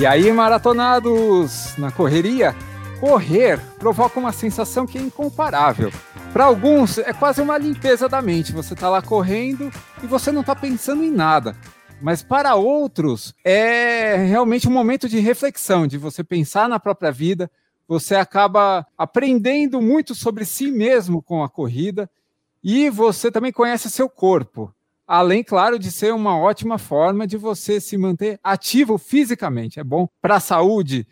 E aí, maratonados, na correria, correr provoca uma sensação que é incomparável. Para alguns, é quase uma limpeza da mente. Você está lá correndo e você não está pensando em nada. Mas para outros, é realmente um momento de reflexão, de você pensar na própria vida. Você acaba aprendendo muito sobre si mesmo com a corrida e você também conhece seu corpo. Além, claro, de ser uma ótima forma de você se manter ativo fisicamente. É bom para a saúde.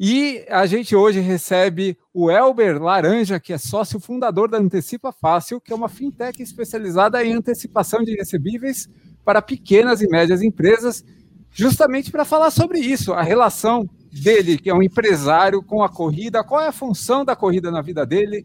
E a gente hoje recebe o Elber Laranja, que é sócio fundador da Antecipa Fácil, que é uma fintech especializada em antecipação de recebíveis para pequenas e médias empresas, justamente para falar sobre isso, a relação dele, que é um empresário, com a corrida, qual é a função da corrida na vida dele,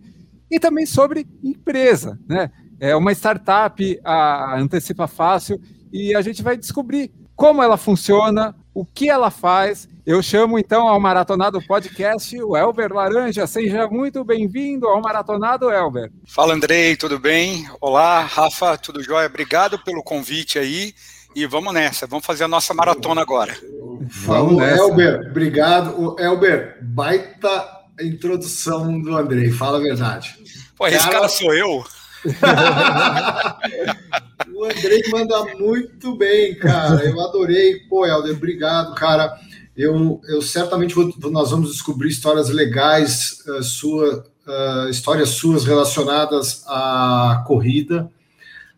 e também sobre empresa, né? É uma startup, a Antecipa Fácil, e a gente vai descobrir como ela funciona, o que ela faz. Eu chamo então ao Maratonado Podcast o Elber Laranja. Seja muito bem-vindo ao Maratonado, Elber. Fala, Andrei, tudo bem? Olá, Rafa, tudo jóia? Obrigado pelo convite aí. E vamos nessa, vamos fazer a nossa maratona agora. Vamos, Elber, obrigado. Elber, baita introdução do Andrei, fala a verdade. Pô, esse cara, cara sou eu? O Andrei manda muito bem, cara. Eu adorei. Pô, Helder, obrigado, cara. Eu, eu certamente vou, nós vamos descobrir histórias legais, uh, sua, uh, histórias suas relacionadas à corrida,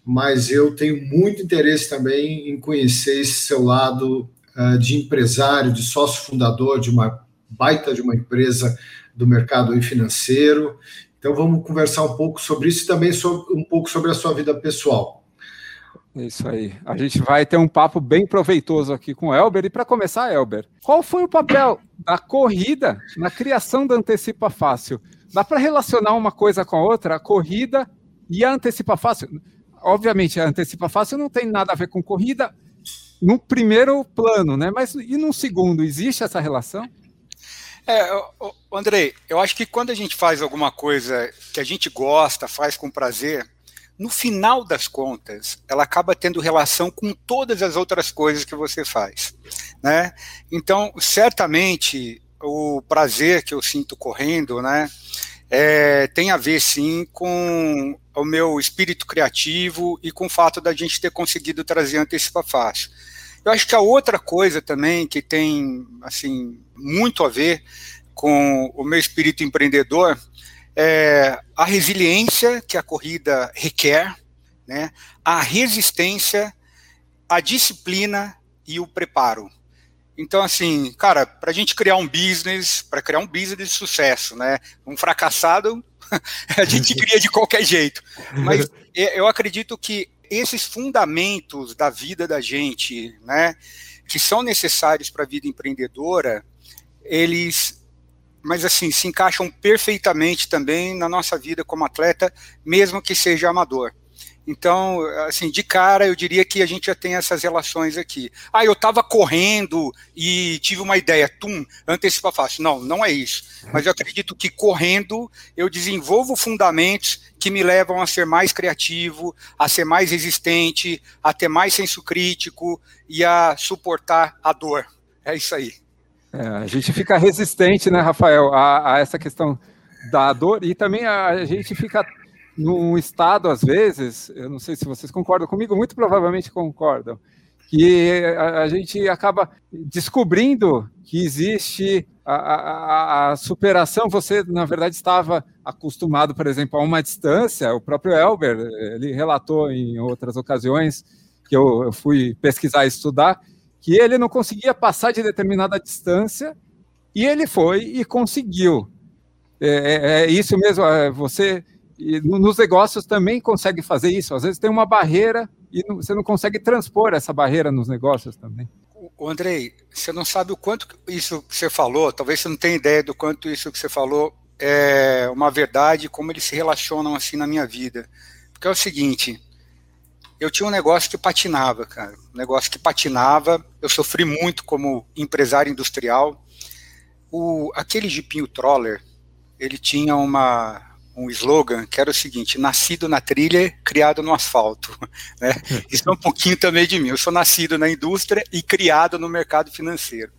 mas eu tenho muito interesse também em conhecer esse seu lado uh, de empresário, de sócio fundador de uma baita de uma empresa do mercado financeiro então vamos conversar um pouco sobre isso e também sobre, um pouco sobre a sua vida pessoal. Isso aí. A gente vai ter um papo bem proveitoso aqui com o Elber. E para começar, Elber, qual foi o papel da corrida na criação da Antecipa Fácil? Dá para relacionar uma coisa com a outra, a corrida e a Antecipa Fácil? Obviamente, a Antecipa Fácil não tem nada a ver com corrida no primeiro plano, né? Mas e no segundo, existe essa relação? É, Andrei, eu acho que quando a gente faz alguma coisa que a gente gosta, faz com prazer, no final das contas, ela acaba tendo relação com todas as outras coisas que você faz, né? Então, certamente, o prazer que eu sinto correndo, né, é, tem a ver sim com o meu espírito criativo e com o fato da gente ter conseguido trazer antecipa fácil. Eu acho que a outra coisa também que tem assim muito a ver com o meu espírito empreendedor é a resiliência que a corrida requer, né? A resistência, a disciplina e o preparo. Então, assim, cara, para a gente criar um business, para criar um business de sucesso, né? Um fracassado, a gente cria de qualquer jeito. Mas eu acredito que esses fundamentos da vida da gente, né, que são necessários para a vida empreendedora, eles, mas assim, se encaixam perfeitamente também na nossa vida como atleta, mesmo que seja amador. Então, assim, de cara, eu diria que a gente já tem essas relações aqui. Ah, eu estava correndo e tive uma ideia, tum, antecipa fácil. Não, não é isso. Mas eu acredito que correndo eu desenvolvo fundamentos que me levam a ser mais criativo, a ser mais resistente, a ter mais senso crítico e a suportar a dor. É isso aí. É, a gente fica resistente, né, Rafael, a, a essa questão da dor e também a, a gente fica num estado, às vezes, eu não sei se vocês concordam comigo, muito provavelmente concordam, que a, a gente acaba descobrindo que existe a, a, a, superação. Você, na verdade, estava acostumado, por exemplo, a uma distância. O próprio Elber, ele relatou em outras ocasiões que eu, eu fui pesquisar e estudar, que ele não conseguia passar de determinada distância e ele foi e conseguiu. É, é, é isso mesmo, é, você e nos negócios também consegue fazer isso. Às vezes tem uma barreira e não, você não consegue transpor essa barreira nos negócios também. O Andrei, você não sabe o quanto isso que você falou, talvez você não tenha ideia do quanto isso que você falou é uma verdade, como eles se relacionam assim na minha vida. Porque é o seguinte, eu tinha um negócio que patinava, cara, um negócio que patinava, eu sofri muito como empresário industrial. O, aquele jipinho Troller, ele tinha uma, um slogan que era o seguinte: nascido na trilha, criado no asfalto. Né? Isso é um pouquinho também de mim. Eu sou nascido na indústria e criado no mercado financeiro.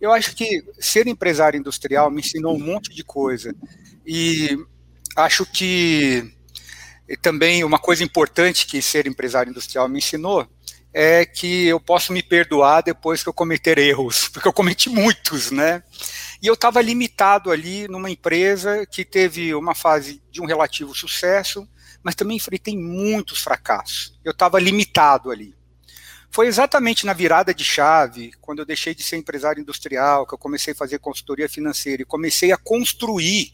Eu acho que ser empresário industrial me ensinou um monte de coisa. E acho que também uma coisa importante que ser empresário industrial me ensinou é que eu posso me perdoar depois que eu cometer erros, porque eu cometi muitos, né? E eu estava limitado ali numa empresa que teve uma fase de um relativo sucesso, mas também enfrentei muitos fracassos. Eu estava limitado ali. Foi exatamente na virada de chave, quando eu deixei de ser empresário industrial, que eu comecei a fazer consultoria financeira e comecei a construir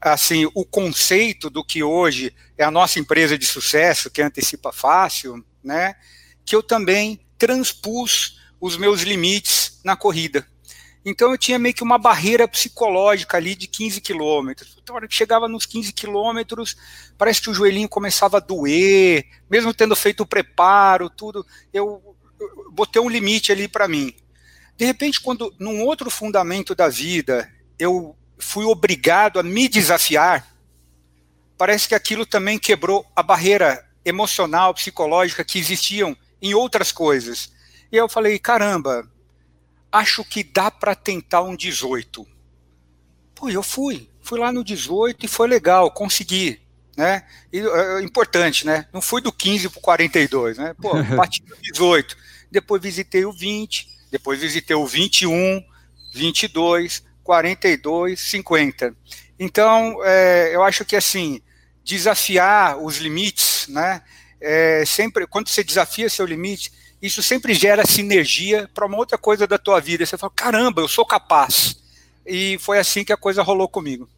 assim o conceito do que hoje é a nossa empresa de sucesso, que antecipa fácil, né? Que eu também transpus os meus limites na corrida. Então eu tinha meio que uma barreira psicológica ali de 15 quilômetros. Então, hora que chegava nos 15 quilômetros, parece que o joelhinho começava a doer, mesmo tendo feito o preparo, tudo, eu, eu botei um limite ali para mim. De repente, quando num outro fundamento da vida eu fui obrigado a me desafiar, parece que aquilo também quebrou a barreira emocional, psicológica que existiam em outras coisas. E eu falei, caramba, acho que dá para tentar um 18. Pô, eu fui, fui lá no 18 e foi legal, consegui, né? E, é, importante, né? Não fui do 15 para o 42, né? Pô, bati no 18, depois visitei o 20, depois visitei o 21, 22, 42, 50. Então, é, eu acho que assim, desafiar os limites, né? É, sempre, quando você desafia seu limite, isso sempre gera sinergia para uma outra coisa da tua vida. Você fala, caramba, eu sou capaz. E foi assim que a coisa rolou comigo.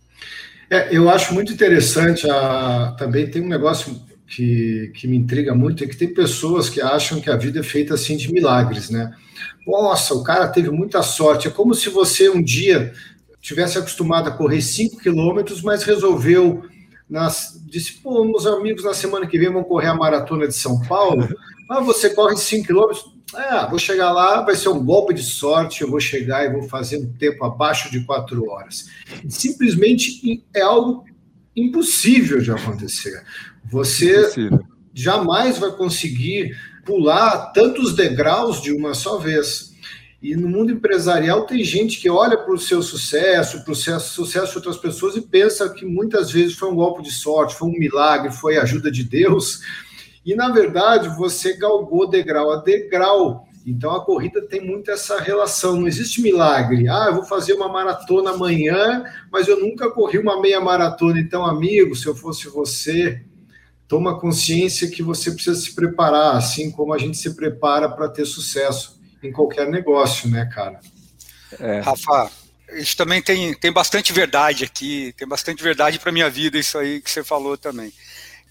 É, eu acho muito interessante, a, também tem um negócio que, que me intriga muito, é que tem pessoas que acham que a vida é feita assim de milagres, né? Nossa, o cara teve muita sorte. É como se você um dia tivesse acostumado a correr 5 quilômetros, mas resolveu disse, pô, meus amigos na semana que vem vão correr a maratona de São Paulo. Ah, você corre 5 quilômetros? É, vou chegar lá, vai ser um golpe de sorte, eu vou chegar e vou fazer um tempo abaixo de 4 horas. Simplesmente é algo impossível de acontecer. Você impossível. jamais vai conseguir pular tantos degraus de uma só vez. E no mundo empresarial tem gente que olha para o seu sucesso, para o sucesso de outras pessoas e pensa que muitas vezes foi um golpe de sorte, foi um milagre, foi ajuda de Deus. E na verdade você galgou degrau a degrau. Então a corrida tem muito essa relação, não existe milagre. Ah, eu vou fazer uma maratona amanhã, mas eu nunca corri uma meia maratona. Então, amigo, se eu fosse você, toma consciência que você precisa se preparar, assim como a gente se prepara para ter sucesso em qualquer negócio, né, cara? É. Rafa, isso também tem, tem bastante verdade aqui, tem bastante verdade para minha vida, isso aí que você falou também.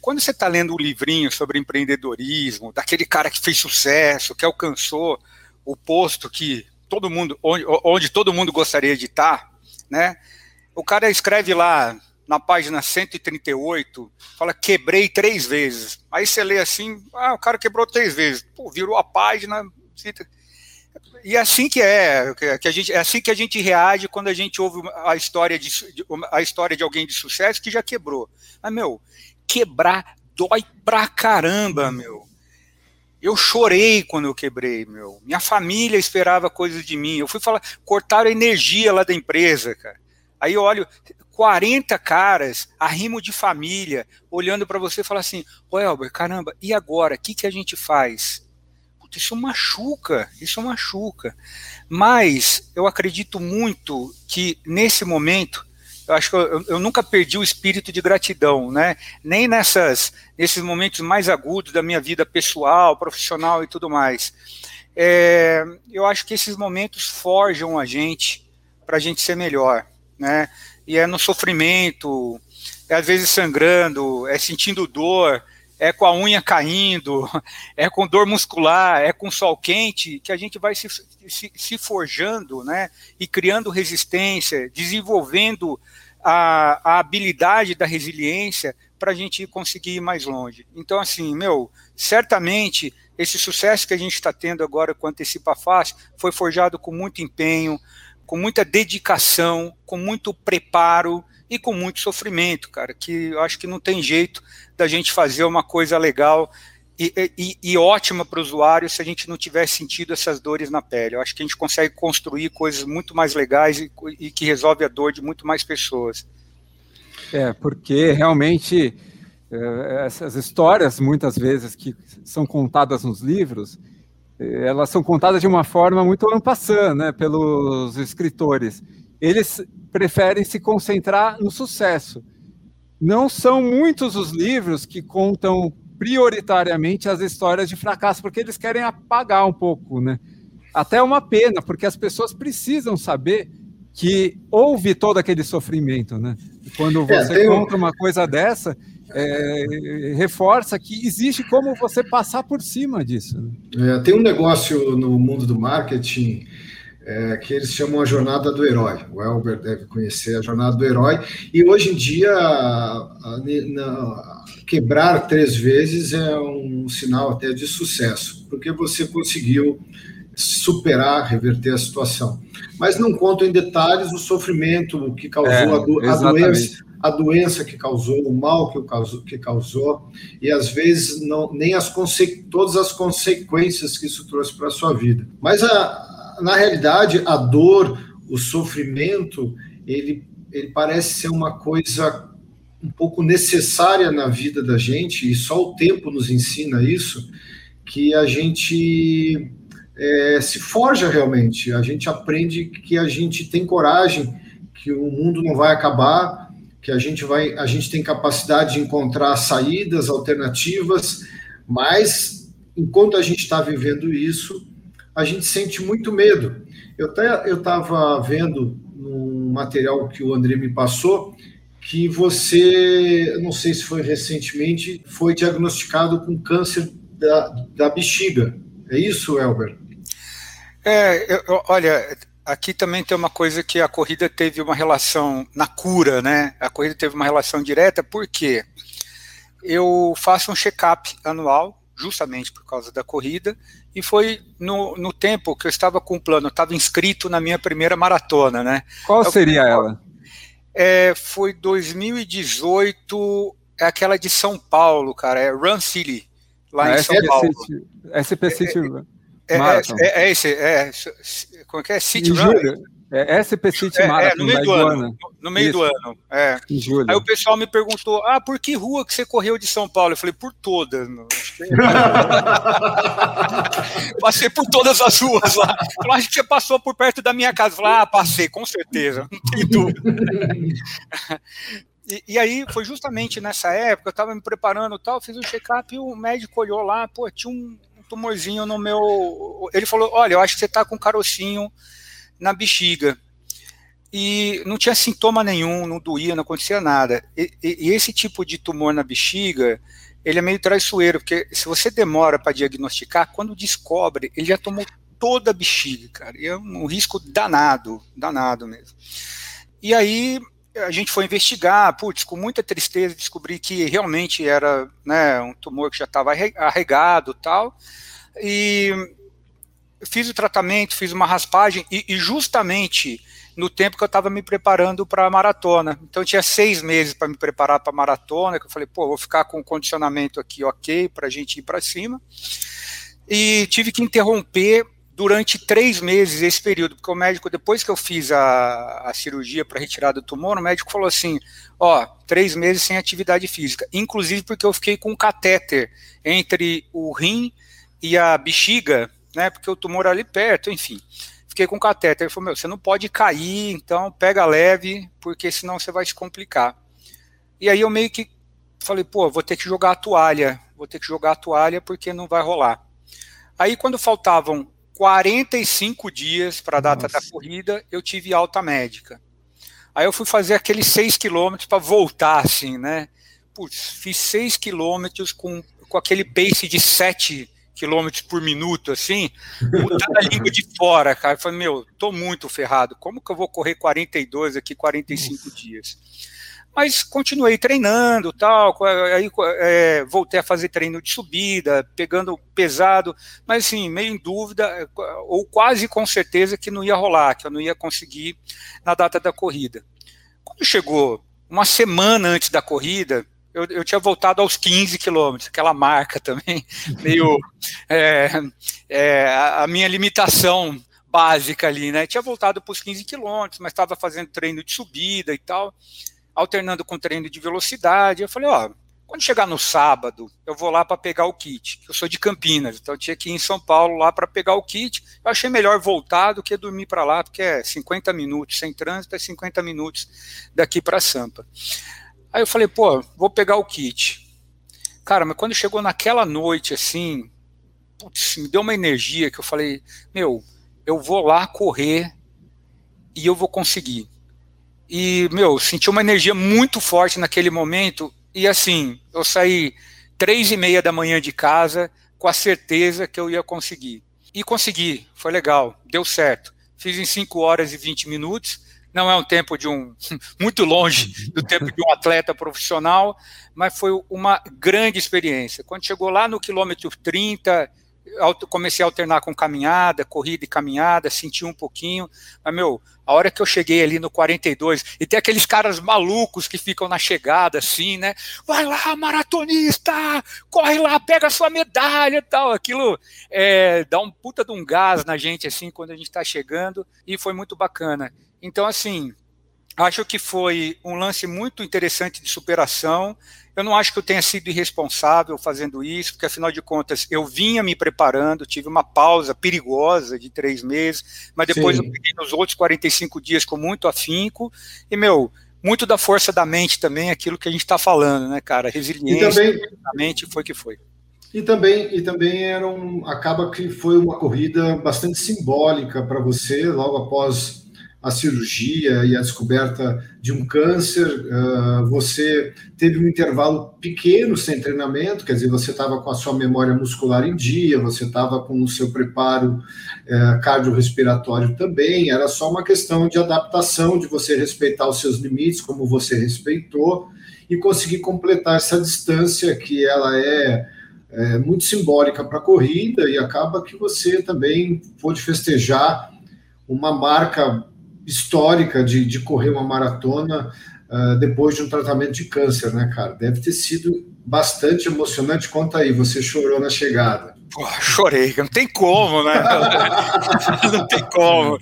Quando você está lendo um livrinho sobre empreendedorismo, daquele cara que fez sucesso, que alcançou o posto que todo mundo, onde, onde todo mundo gostaria de estar, tá, né? O cara escreve lá na página 138, fala quebrei três vezes. Aí você lê assim, ah, o cara quebrou três vezes. Pô, virou a página, e é assim que é, que a gente, é assim que a gente reage quando a gente ouve a história de, a história de alguém de sucesso que já quebrou. Mas, meu, quebrar dói pra caramba, meu. Eu chorei quando eu quebrei, meu. Minha família esperava coisas de mim. Eu fui falar, cortaram a energia lá da empresa, cara. Aí eu olho, 40 caras, arrimo de família, olhando para você e falar assim: Ô Elber, caramba, e agora? O que, que a gente faz? Isso machuca, isso machuca. Mas eu acredito muito que nesse momento, eu acho que eu, eu, nunca perdi o espírito de gratidão, né? Nem nessas, nesses momentos mais agudos da minha vida pessoal, profissional e tudo mais. É, eu acho que esses momentos forjam a gente para a gente ser melhor, né? E é no sofrimento, é às vezes sangrando, é sentindo dor, é com a unha caindo, é com dor muscular, é com sol quente, que a gente vai se, se, se forjando, né? E criando resistência, desenvolvendo a, a habilidade da resiliência para a gente conseguir ir mais longe. Então, assim, meu, certamente esse sucesso que a gente está tendo agora com Antecipa Fácil foi forjado com muito empenho, com muita dedicação, com muito preparo e com muito sofrimento, cara, que eu acho que não tem jeito da gente fazer uma coisa legal e, e, e ótima para o usuário se a gente não tiver sentido essas dores na pele. Eu acho que a gente consegue construir coisas muito mais legais e, e que resolve a dor de muito mais pessoas. É, porque realmente é, essas histórias, muitas vezes, que são contadas nos livros, é, elas são contadas de uma forma muito ampassã, né, pelos escritores. Eles preferem se concentrar no sucesso. Não são muitos os livros que contam prioritariamente as histórias de fracasso, porque eles querem apagar um pouco, né? Até é uma pena, porque as pessoas precisam saber que houve todo aquele sofrimento, né? quando é, você é, conta um... uma coisa dessa, é, reforça que existe como você passar por cima disso. Né? É, tem um negócio no mundo do marketing é, que eles chamam a jornada do herói. O Elber deve conhecer a jornada do herói. E hoje em dia, a, a, a, quebrar três vezes é um sinal até de sucesso, porque você conseguiu superar, reverter a situação. Mas não conto em detalhes o sofrimento que causou é, a, do, a, doença, a doença que causou, o mal que causou, que causou e às vezes não, nem as todas as consequências que isso trouxe para a sua vida. Mas a, na realidade, a dor, o sofrimento, ele, ele parece ser uma coisa um pouco necessária na vida da gente, e só o tempo nos ensina isso, que a gente é, se forja realmente, a gente aprende que a gente tem coragem, que o mundo não vai acabar, que a gente vai, a gente tem capacidade de encontrar saídas, alternativas, mas enquanto a gente está vivendo isso, a gente sente muito medo. Eu até eu estava vendo num material que o André me passou que você, não sei se foi recentemente, foi diagnosticado com câncer da, da bexiga. É isso, Elber? É, eu, olha, aqui também tem uma coisa que a corrida teve uma relação na cura, né? A corrida teve uma relação direta, porque eu faço um check-up anual, justamente por causa da corrida, e foi no, no tempo que eu estava com o plano, eu estava inscrito na minha primeira maratona, né? Qual seria eu, ela? É, foi 2018, é aquela de São Paulo, cara, é Run City, lá em São Paulo. City, SP City é, é, é, é, esse, é, como é que é? City Run? É SP City é, Marathon, é, no meio do ano. No, no meio Isso. do ano, é. Aí o pessoal me perguntou, ah, por que rua que você correu de São Paulo? Eu falei, por todas. Passei por todas as ruas lá. Eu acho que você passou por perto da minha casa. Eu falei, ah, passei, com certeza, não tem dúvida. E, e, aí foi justamente nessa época, eu estava me preparando tal, fiz um check-up e o médico olhou lá, pô, tinha um, um tumorzinho no meu. Ele falou: Olha, eu acho que você está com carocinho na bexiga. E não tinha sintoma nenhum, não doía, não acontecia nada. E, e, e esse tipo de tumor na bexiga, ele é meio traiçoeiro, porque se você demora para diagnosticar, quando descobre, ele já tomou toda a bexiga, cara. E é um risco danado, danado mesmo. E aí a gente foi investigar, putz, com muita tristeza descobri que realmente era né, um tumor que já estava arregado tal, e fiz o tratamento, fiz uma raspagem, e, e justamente no tempo que eu estava me preparando para a maratona. Então tinha seis meses para me preparar para a maratona, que eu falei, pô, vou ficar com o condicionamento aqui ok para a gente ir para cima. E tive que interromper durante três meses esse período, porque o médico, depois que eu fiz a, a cirurgia para retirar do tumor, o médico falou assim: ó, três meses sem atividade física, inclusive porque eu fiquei com um catéter entre o rim e a bexiga, né, porque o tumor era ali perto, enfim. Fiquei com catéter. Ele falou: meu, você não pode cair, então pega leve, porque senão você vai se complicar. E aí eu meio que falei: pô, vou ter que jogar a toalha, vou ter que jogar a toalha porque não vai rolar. Aí quando faltavam 45 dias para a data Nossa. da corrida, eu tive alta médica. Aí eu fui fazer aqueles 6 quilômetros para voltar, assim, né? Putz, fiz 6 quilômetros com, com aquele pace de 7 quilômetros por minuto, assim, botando a língua de fora, cara. Eu falei, meu, tô muito ferrado. Como que eu vou correr 42 aqui, 45 Nossa. dias? Mas continuei treinando, tal, aí é, voltei a fazer treino de subida, pegando pesado, mas assim, meio em dúvida, ou quase com certeza que não ia rolar, que eu não ia conseguir na data da corrida. Quando chegou uma semana antes da corrida, eu, eu tinha voltado aos 15 quilômetros, aquela marca também, meio é, é, a minha limitação básica ali, né? Tinha voltado para os 15 quilômetros, mas estava fazendo treino de subida e tal, alternando com treino de velocidade. Eu falei, ó, quando chegar no sábado, eu vou lá para pegar o kit. Eu sou de Campinas, então eu tinha que ir em São Paulo lá para pegar o kit. Eu achei melhor voltar do que dormir para lá, porque é 50 minutos sem trânsito, é 50 minutos daqui para Sampa. Aí eu falei, pô, vou pegar o kit. Cara, mas quando chegou naquela noite, assim, putz, me deu uma energia que eu falei, meu, eu vou lá correr e eu vou conseguir. E, meu, senti uma energia muito forte naquele momento e assim, eu saí três e meia da manhã de casa com a certeza que eu ia conseguir. E consegui, foi legal, deu certo. Fiz em 5 horas e 20 minutos. Não é um tempo de um muito longe do tempo de um atleta profissional, mas foi uma grande experiência. Quando chegou lá no quilômetro 30, comecei a alternar com caminhada, corrida e caminhada, senti um pouquinho, mas, meu, a hora que eu cheguei ali no 42, e tem aqueles caras malucos que ficam na chegada, assim, né? Vai lá, maratonista! Corre lá, pega sua medalha e tal. Aquilo é, dá um puta de um gás na gente, assim, quando a gente está chegando, e foi muito bacana. Então, assim, acho que foi um lance muito interessante de superação. Eu não acho que eu tenha sido irresponsável fazendo isso, porque afinal de contas eu vinha me preparando, tive uma pausa perigosa de três meses, mas depois Sim. eu peguei nos outros 45 dias com muito afinco, e meu, muito da força da mente também, aquilo que a gente está falando, né, cara? Resiliência também, da mente foi que foi. E também, e também era um, acaba que foi uma corrida bastante simbólica para você, logo após a cirurgia e a descoberta de um câncer, uh, você teve um intervalo pequeno sem treinamento, quer dizer, você estava com a sua memória muscular em dia, você estava com o seu preparo uh, cardiorrespiratório também, era só uma questão de adaptação, de você respeitar os seus limites, como você respeitou, e conseguir completar essa distância que ela é, é muito simbólica para a corrida, e acaba que você também pôde festejar uma marca histórica de, de correr uma maratona uh, depois de um tratamento de câncer, né, cara? Deve ter sido bastante emocionante. Conta aí, você chorou na chegada. Pô, chorei, não tem como, né? não tem como.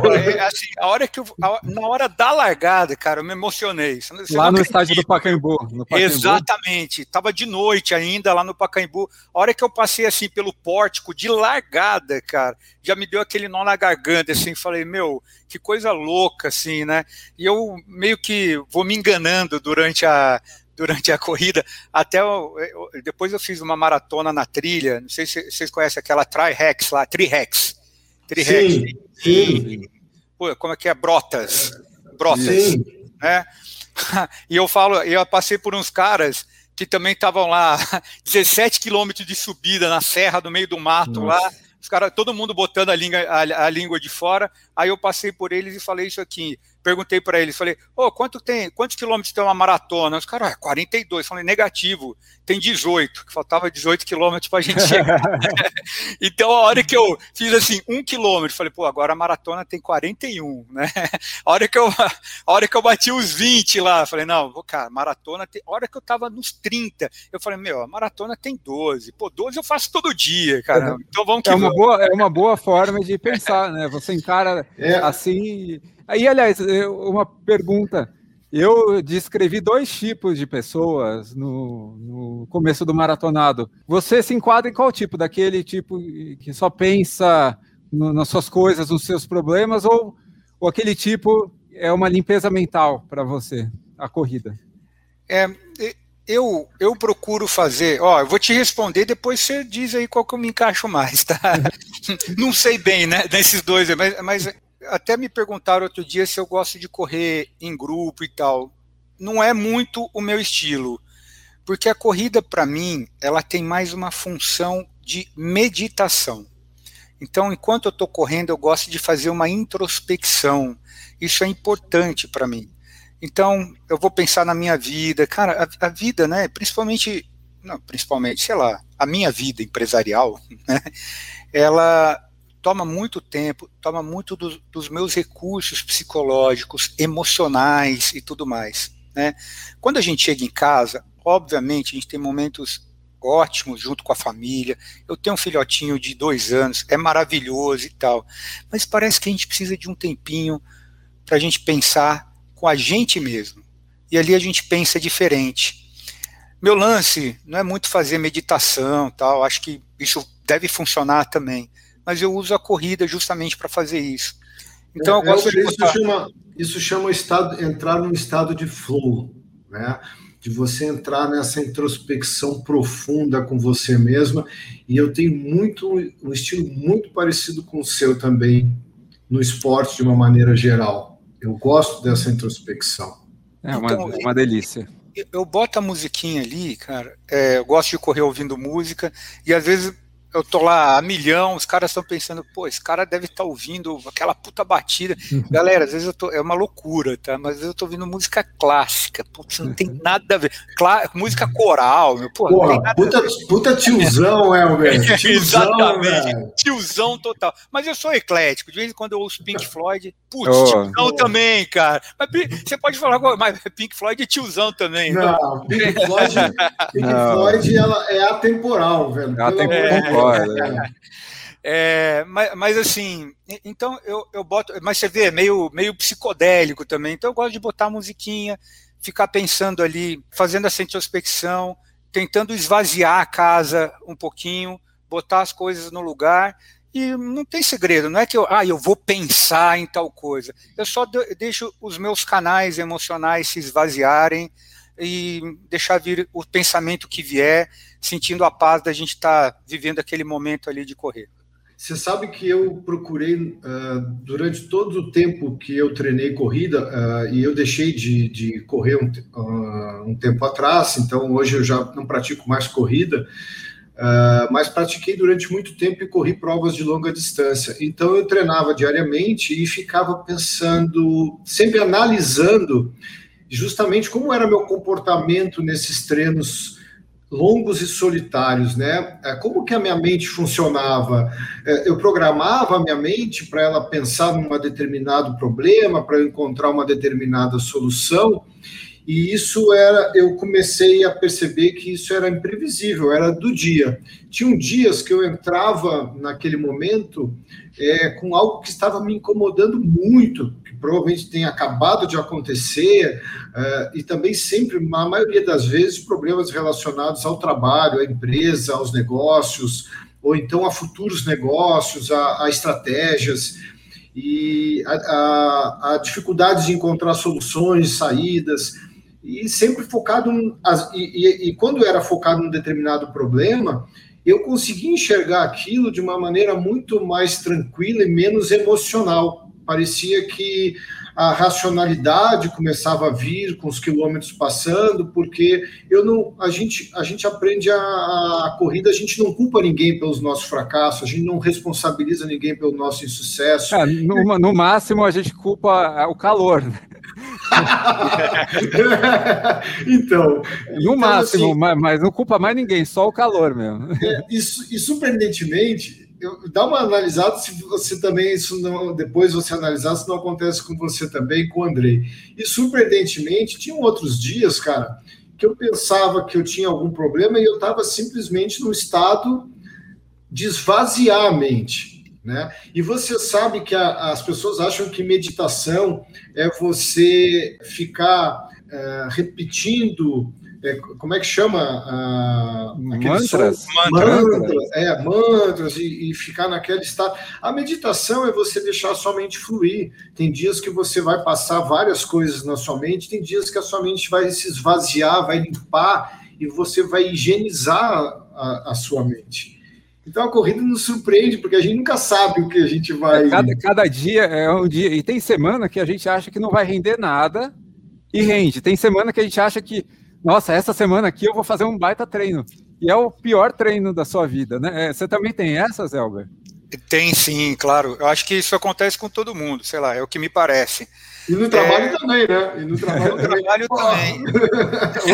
Pô, é, assim, a hora que eu, a, na hora da largada, cara, eu me emocionei. Você lá no estádio do Pacaembu, no Pacaembu. Exatamente. Tava de noite ainda lá no Pacaembu. A hora que eu passei assim pelo pórtico de largada, cara, já me deu aquele nó na garganta, assim, falei, meu, que coisa louca, assim, né? E eu meio que vou me enganando durante a, durante a corrida. Até eu, eu, depois eu fiz uma maratona na trilha. Não sei se vocês conhecem aquela Tri-Rex lá, Tri-Rex. Tri-Rex. Sim, sim. Pô, como é que é? Brotas. Brotas. Sim. Né? E eu falo, eu passei por uns caras que também estavam lá 17 quilômetros de subida na serra, no meio do mato Nossa. lá os caras, todo mundo botando a língua, a, a, língua de fora. Aí eu passei por eles e falei isso aqui. Perguntei para eles, falei, ô, oh, quanto tem, quantos quilômetros tem uma maratona? Os caras, ah, 42. Falei, negativo, tem 18, que faltava 18 quilômetros para a gente chegar. então, a hora que eu fiz assim, um quilômetro, falei, pô, agora a maratona tem 41, né? A hora que eu, a hora que eu bati os 20 lá, falei, não, cara, maratona tem. A hora que eu tava nos 30, eu falei, meu, a maratona tem 12. Pô, 12 eu faço todo dia, cara. Então vamos que é uma boa É uma boa forma de pensar, né? Você encara é. assim Aí, aliás, uma pergunta. Eu descrevi dois tipos de pessoas no, no, começo do maratonado. Você se enquadra em qual tipo? Daquele tipo que só pensa no, nas suas coisas, nos seus problemas, ou, ou aquele tipo é uma limpeza mental para você, a corrida? É, eu, eu procuro fazer, ó, eu vou te responder, depois você diz aí qual que eu me encaixo mais, tá? Não sei bem, né, desses dois, mas, mas até me perguntaram outro dia se eu gosto de correr em grupo e tal. Não é muito o meu estilo, porque a corrida para mim ela tem mais uma função de meditação. Então, enquanto eu estou correndo, eu gosto de fazer uma introspecção. Isso é importante para mim. Então, eu vou pensar na minha vida, cara, a, a vida, né? Principalmente, não, principalmente, sei lá, a minha vida empresarial, né? Ela toma muito tempo, toma muito do, dos meus recursos psicológicos, emocionais e tudo mais. Né? Quando a gente chega em casa, Obviamente, a gente tem momentos ótimos junto com a família. Eu tenho um filhotinho de dois anos, é maravilhoso e tal. Mas parece que a gente precisa de um tempinho para a gente pensar com a gente mesmo. E ali a gente pensa diferente. Meu lance não é muito fazer meditação, tal. Acho que isso deve funcionar também. Mas eu uso a corrida justamente para fazer isso. Então, é, eu gosto de botar... isso chama, isso chama estado, entrar num estado de flow, né? de você entrar nessa introspecção profunda com você mesma. E eu tenho muito um estilo muito parecido com o seu também no esporte de uma maneira geral. Eu gosto dessa introspecção. É uma, então, uma delícia. Eu, eu boto a musiquinha ali, cara. É, eu gosto de correr ouvindo música e às vezes eu tô lá a milhão, os caras estão pensando, pô, esse cara deve estar tá ouvindo aquela puta batida. Uhum. Galera, às vezes eu tô, é uma loucura, tá? Mas às vezes eu tô ouvindo música clássica, putz, não tem uhum. nada a ver. Clá, música coral, meu, pô, Porra, puta, puta tiozão, Elmer. Tiozão, Exatamente, velho. tiozão total. Mas eu sou eclético, de vez em quando eu ouço Pink Floyd, putz, oh, tiozão oh. também, cara. Mas você pode falar, mas Pink Floyd é tiozão também. Não, então. Pink Floyd, Pink Floyd ela é atemporal, velho. É atemporal. É, mas, mas, assim, então eu, eu boto, mas você vê, meio, meio psicodélico também, então eu gosto de botar musiquinha, ficar pensando ali, fazendo essa introspecção, tentando esvaziar a casa um pouquinho, botar as coisas no lugar, e não tem segredo, não é que eu, ah, eu vou pensar em tal coisa, eu só deixo os meus canais emocionais se esvaziarem, e deixar vir o pensamento que vier, sentindo a paz da gente estar tá vivendo aquele momento ali de correr. Você sabe que eu procurei, uh, durante todo o tempo que eu treinei corrida, uh, e eu deixei de, de correr um, uh, um, tempo atrás, então hoje eu já não pratico mais corrida, mas pratiquei durante muito tempo e corri provas de longa distância. Então eu treinava diariamente e ficava pensando, sempre analisando justamente como era meu comportamento nesses treinos longos e solitários, né? É, como que a minha mente funcionava? É, eu programava a minha mente para ela pensar num determinado problema, para encontrar uma determinada solução, e isso era, eu comecei a perceber que isso era imprevisível, era do dia. Tinham dias que eu entrava naquele momento é, com algo que estava me incomodando muito, que provavelmente tem acabado de acontecer, é, e também sempre, na maioria das vezes, problemas relacionados ao trabalho, à empresa, aos negócios, ou então a futuros negócios, a, a estratégias e a, a, a dificuldades de encontrar soluções, saídas e sempre focado e, e, e, quando era focado num determinado problema eu consegui enxergar aquilo de uma maneira muito mais tranquila e menos emocional parecia que a racionalidade começava a vir com os quilômetros passando porque eu não a gente a gente aprende a, a corrida a gente não culpa ninguém pelos nossos fracassos a gente não responsabiliza ninguém pelo nosso insucesso é, no, no máximo a gente culpa o calor né? então. No então, máximo, assim, mas, mas, não culpa mais ninguém, só o calor mesmo. É, isso, e surpreendentemente, eu, dá uma analisada se você também, isso não, depois você analisar se não acontece com você também, com o Andrei. E surpreendentemente, tinham outros dias, cara, que eu pensava que eu tinha algum problema e eu estava simplesmente no estado de esvaziar a mente. Né? E você sabe que a, as pessoas acham que meditação é você ficar é, repetindo, é, como é que chama? mantras. mantras. É, mantras e, e, ficar naquele estado. A meditação é você deixar a sua mente fluir. Tem dias que você vai passar várias coisas na sua mente, tem dias que a sua mente vai se esvaziar, vai limpar e você vai higienizar a, a sua mente. Então a corrida nos surpreende, porque a gente nunca sabe o que a gente vai. Cada, cada dia é um dia. E tem semana que a gente acha que não vai render nada e rende. Tem semana que a gente acha que, nossa, essa semana aqui eu vou fazer um baita treino. E é o pior treino da sua vida, né? É, você também tem essas, Elber? Tem sim, claro. Eu acho que isso acontece com todo mundo, sei lá, é o que me parece. E no trabalho é... também, né? E no trabalho, no trabalho também.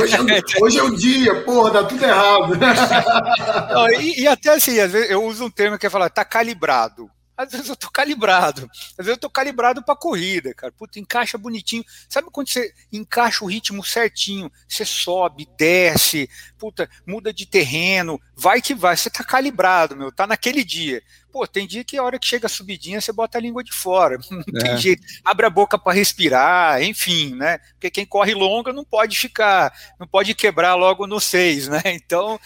hoje, é, hoje, é o dia, porra, dá tudo errado. Não, e, e, até assim, às vezes eu uso um termo que é falar, tá calibrado. Às vezes eu tô calibrado. Às vezes eu tô calibrado para corrida, cara. Puta, encaixa bonitinho. Sabe quando você encaixa o ritmo certinho? Você sobe, desce, puta, muda de terreno, vai que vai. Você tá calibrado, meu. Tá naquele dia. Pô, tem dia que a hora que chega a subidinha você bota a língua de fora. Não é. tem jeito. Abre a boca para respirar, enfim, né? Porque quem corre longa não pode ficar, não pode quebrar logo no seis, né? Então,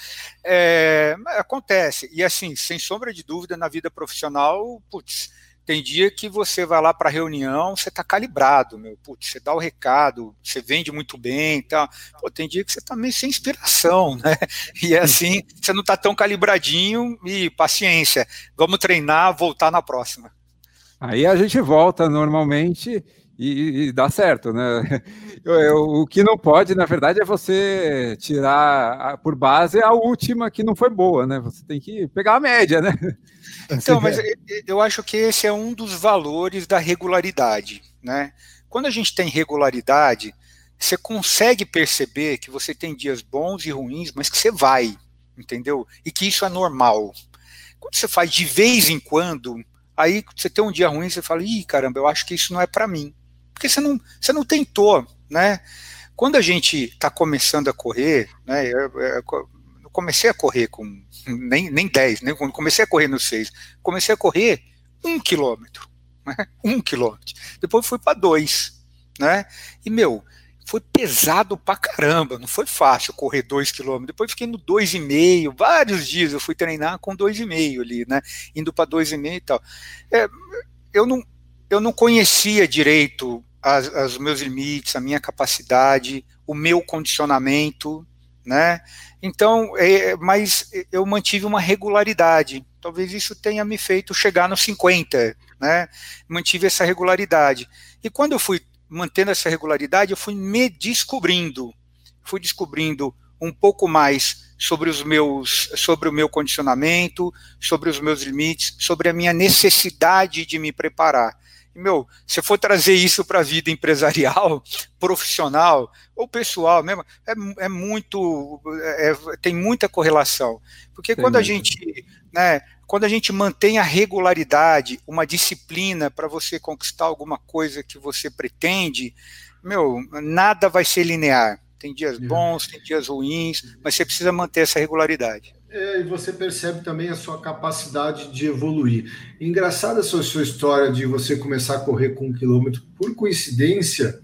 é, acontece. E assim, sem sombra de dúvida, na vida profissional, putz, tem dia que você vai lá para reunião, você está calibrado, meu. Putz, você dá o recado, você vende muito bem e tal. Pô, tem dia que você está meio sem inspiração, né? E é assim, você não está tão calibradinho e paciência. Vamos treinar, voltar na próxima. Aí a gente volta normalmente e, e dá certo, né? Eu, eu, o que não pode, na verdade, é você tirar a, por base a última que não foi boa, né? Você tem que pegar a média, né? Então, mas eu acho que esse é um dos valores da regularidade, né? Quando a gente tem regularidade, você consegue perceber que você tem dias bons e ruins, mas que você vai, entendeu? E que isso é normal. Quando você faz de vez em quando, aí você tem um dia ruim, você fala, ih, caramba, eu acho que isso não é para mim porque você não, você não tentou, né? Quando a gente está começando a correr, né? Eu, eu, eu, comecei a correr com nem, nem 10, né? Quando comecei a correr no 6, comecei a correr um quilômetro, né? um quilômetro. Depois fui para dois, né? E meu, foi pesado pra caramba, não foi fácil correr dois quilômetros. Depois fiquei no dois e meio, vários dias eu fui treinar com dois e meio ali, né? Indo para dois e meio e tal. É, eu não, eu não conhecia direito os meus limites, a minha capacidade, o meu condicionamento, né? Então, é, mas eu mantive uma regularidade. Talvez isso tenha me feito chegar nos 50, né? Mantive essa regularidade. E quando eu fui mantendo essa regularidade, eu fui me descobrindo. Fui descobrindo um pouco mais sobre os meus sobre o meu condicionamento, sobre os meus limites, sobre a minha necessidade de me preparar meu, se for trazer isso para a vida empresarial, profissional ou pessoal mesmo, é, é muito, é, tem muita correlação. Porque tem quando a gente, né, quando a gente mantém a regularidade, uma disciplina para você conquistar alguma coisa que você pretende, meu, nada vai ser linear. Tem dias bons, tem dias ruins, mas você precisa manter essa regularidade. É, e você percebe também a sua capacidade de evoluir. Engraçada essa sua história de você começar a correr com um quilômetro. Por coincidência,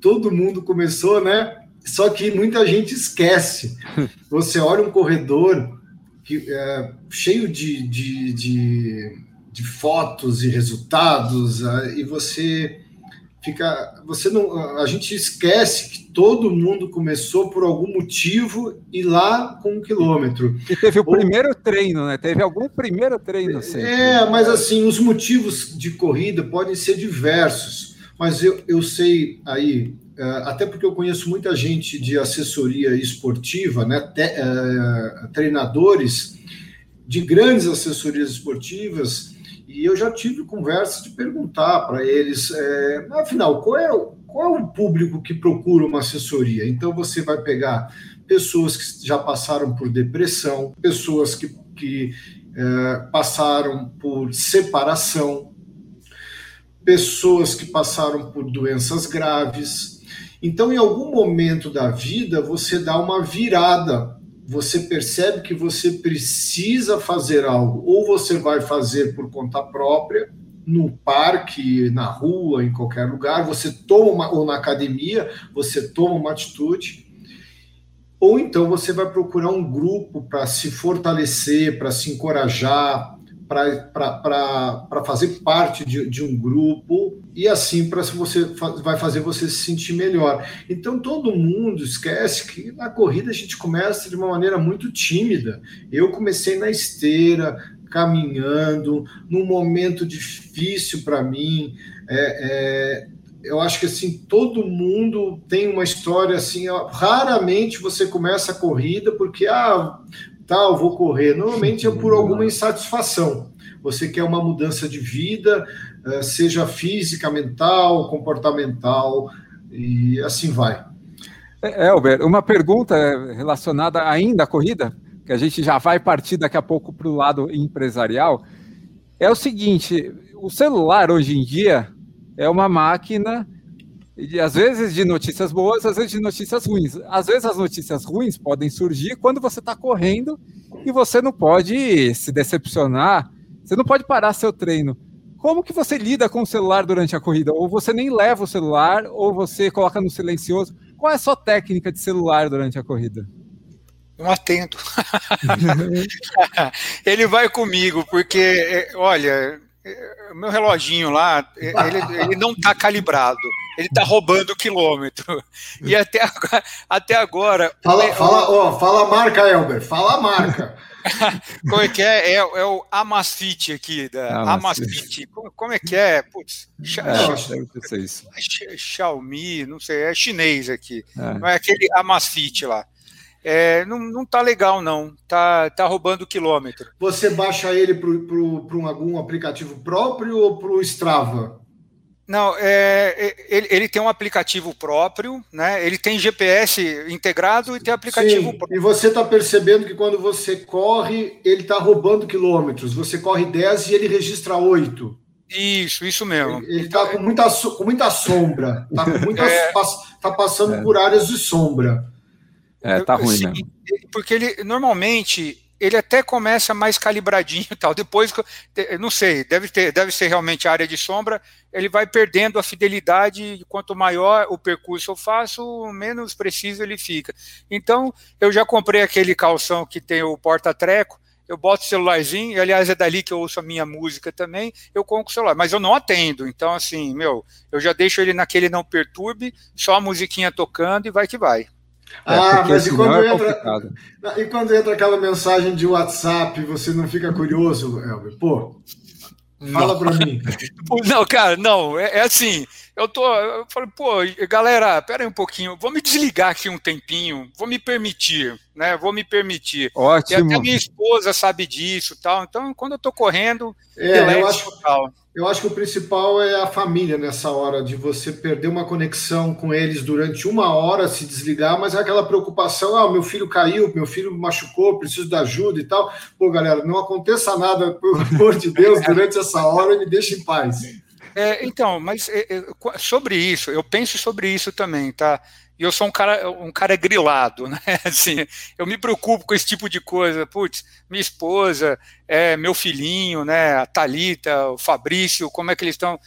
todo mundo começou, né? Só que muita gente esquece. Você olha um corredor que, é, cheio de, de, de, de fotos e resultados, é, e você fica você não a gente esquece que todo mundo começou por algum motivo e lá com um quilômetro. E teve o Ou, primeiro treino né? Teve algum primeiro treino sempre. é mas assim os motivos de corrida podem ser diversos mas eu, eu sei aí é, até porque eu conheço muita gente de assessoria esportiva né? Te, é, treinadores de grandes assessorias esportivas e eu já tive conversa de perguntar para eles, é, afinal, qual é, qual é o público que procura uma assessoria? Então você vai pegar pessoas que já passaram por depressão, pessoas que, que é, passaram por separação, pessoas que passaram por doenças graves. Então, em algum momento da vida, você dá uma virada você percebe que você precisa fazer algo, ou você vai fazer por conta própria, no parque, na rua, em qualquer lugar, você toma ou na academia, você toma uma atitude, ou então você vai procurar um grupo para se fortalecer, para se encorajar, para fazer parte de, de, um grupo e assim para você vai fazer você se sentir melhor. Então todo mundo esquece que na corrida a gente começa de uma maneira muito tímida. Eu comecei na esteira, caminhando, num momento difícil para mim. É, é, eu acho que assim todo mundo tem uma história assim. Raramente você começa a corrida porque ah tal, vou correr. Normalmente é por alguma insatisfação. Você quer uma mudança de vida, eh, seja física, mental, comportamental, e assim vai. É, Elber, uma pergunta relacionada ainda à corrida, que a gente já vai partir daqui a pouco para o lado empresarial. é o seguinte: o celular hoje em dia é uma máquina, de, às vezes de notícias boas, às vezes de notícias ruins. Às vezes as notícias ruins podem surgir quando você está correndo e você não pode se decepcionar, você não pode parar seu treino. Como que você lida com o celular durante a corrida? Ou você nem leva o celular, ou você coloca no silencioso. Qual é a sua técnica de celular durante a corrida? Não atendo. ele vai comigo, porque, é, olha, é, meu reloginho lá, é, ele, ele não está calibrado. Ele está roubando quilômetro. E até agora. Até agora fala, fala, ó, fala a marca, Elber. Fala a marca. como é que é? É, é o Amazfit aqui, da Amazfit. Como, como, é que é? Putz, é. Xiaomi, não sei, é chinês aqui. É. Não é aquele Amazfit lá. É, não, não tá legal, não. Tá, tá roubando quilômetro. Você baixa ele para algum aplicativo próprio ou para o Strava? Não, é, é, ele, ele, tem um aplicativo próprio, né? Ele tem GPS integrado e tem aplicativo Sim, próprio. E você está percebendo que quando você corre, ele está roubando quilômetros. Você corre 10 e ele registra 8. Isso, isso mesmo. Ele está com muita, com muita sombra. Está é, tá passando é. por áreas de sombra. É, tá ruim Sim, mesmo. Porque ele normalmente ele até começa mais calibradinho e tal. Depois, não sei, deve, ter, deve ser realmente área de sombra, ele vai perdendo a fidelidade, quanto maior o percurso eu faço, menos preciso ele fica. Então, eu já comprei aquele calção que tem o porta-treco, eu boto o celularzinho, e aliás é dali que eu ouço a minha música também, eu compro o celular, mas eu não atendo, então assim, meu, eu já deixo ele naquele não perturbe, só a musiquinha tocando e vai que vai. É, ah, mas e quando, é entra, e quando entra aquela mensagem de WhatsApp, você não fica curioso, Elber? Pô, fala para mim. Não, cara, não, é, é, assim, eu tô, eu falei, pô, galera, pera aí um pouquinho, vou me desligar aqui um tempinho, vou me permitir, né, vou me permitir. Ótimo. E até minha esposa sabe disso tal, então quando eu tô correndo, é, eu acho, tal. Eu acho que o principal é a família nessa hora, de você perder uma conexão com eles durante uma hora, se desligar, mas é aquela preocupação: ah, meu filho caiu, meu filho machucou, preciso de ajuda e tal. Pô, galera, não aconteça nada, pelo amor de Deus, durante essa hora, me deixe em paz. É, então, mas é, é, sobre isso, eu penso sobre isso também, tá? E eu sou um cara, um cara grilado, né? Assim, eu me preocupo com esse tipo de coisa. Putz, minha esposa, é, meu filhinho, né? A Thalita, o Fabrício, como é que eles estão.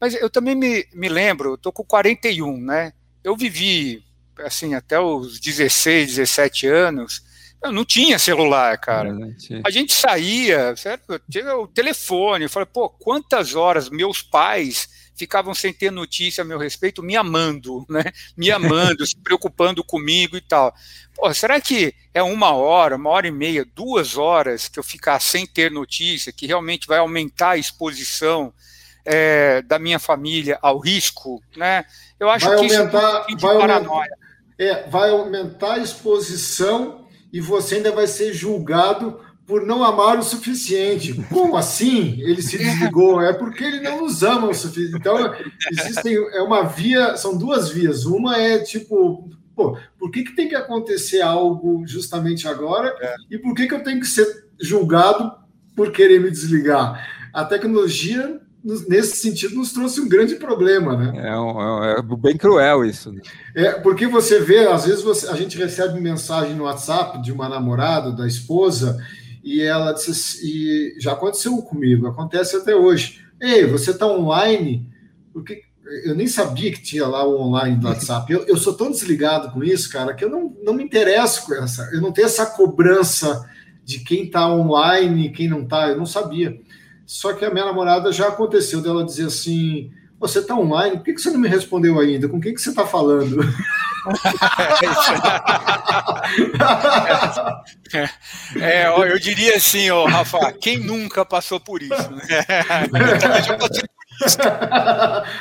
Mas eu também me, me lembro, estou com 41, né? Eu vivi, assim, até os 16, 17 anos. Eu não tinha celular, cara. É, a gente saía, certo? tinha o telefone. Eu falei, pô, quantas horas meus pais ficavam sem ter notícia a meu respeito, me amando, né? Me amando, se preocupando comigo e tal. Pô, será que é uma hora, uma hora e meia, duas horas que eu ficar sem ter notícia, que realmente vai aumentar a exposição é, da minha família ao risco, né? Eu acho vai que aumentar, isso é um vai paranoia. Aumentar, é, vai aumentar a exposição e você ainda vai ser julgado por não amar o suficiente. Como assim ele se desligou? É porque ele não nos ama o suficiente. Então, existem, é uma via, são duas vias. Uma é tipo, pô, por que, que tem que acontecer algo justamente agora? É. E por que, que eu tenho que ser julgado por querer me desligar? A tecnologia, nesse sentido, nos trouxe um grande problema, né? É, um, é bem cruel isso. Né? É, porque você vê, às vezes você, a gente recebe mensagem no WhatsApp de uma namorada, da esposa, e ela disse, e já aconteceu comigo, acontece até hoje. Ei, você está online? Porque eu nem sabia que tinha lá o online do WhatsApp. Eu, eu sou tão desligado com isso, cara, que eu não, não me interesso com essa. Eu não tenho essa cobrança de quem está online e quem não está. Eu não sabia. Só que a minha namorada já aconteceu dela dizer assim: Você está online? Por que, que você não me respondeu ainda? Com quem que você está falando? é, ó, eu diria assim, ó, Rafa, quem nunca passou por isso? Né? já passei por isso.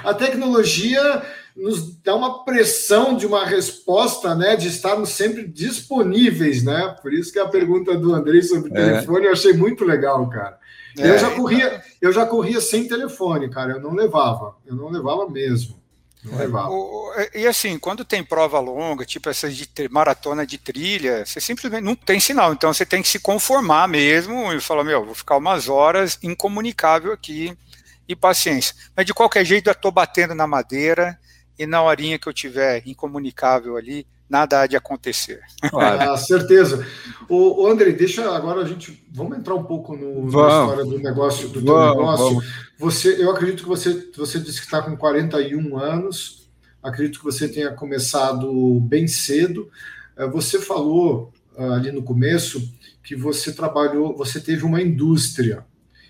A tecnologia nos dá uma pressão de uma resposta, né, de estarmos sempre disponíveis, né? Por isso que a pergunta do Andrei sobre é. telefone eu achei muito legal, cara. É, eu já corria, eu já corria sem telefone, cara. Eu não levava, eu não levava mesmo. O, e assim, quando tem prova longa, tipo essas de maratona de trilha, você simplesmente não tem sinal. Então você tem que se conformar mesmo e falar, meu, vou ficar umas horas incomunicável aqui e paciência. Mas de qualquer jeito, eu estou batendo na madeira e na horinha que eu tiver incomunicável ali, nada há de acontecer. Ah, certeza. O, o André, deixa agora a gente vamos entrar um pouco no, na história do negócio do teu vamos, negócio. Vamos. Você, eu acredito que você você disse que está com 41 anos. Acredito que você tenha começado bem cedo. Eh, você falou ah, ali no começo que você trabalhou, você teve uma indústria.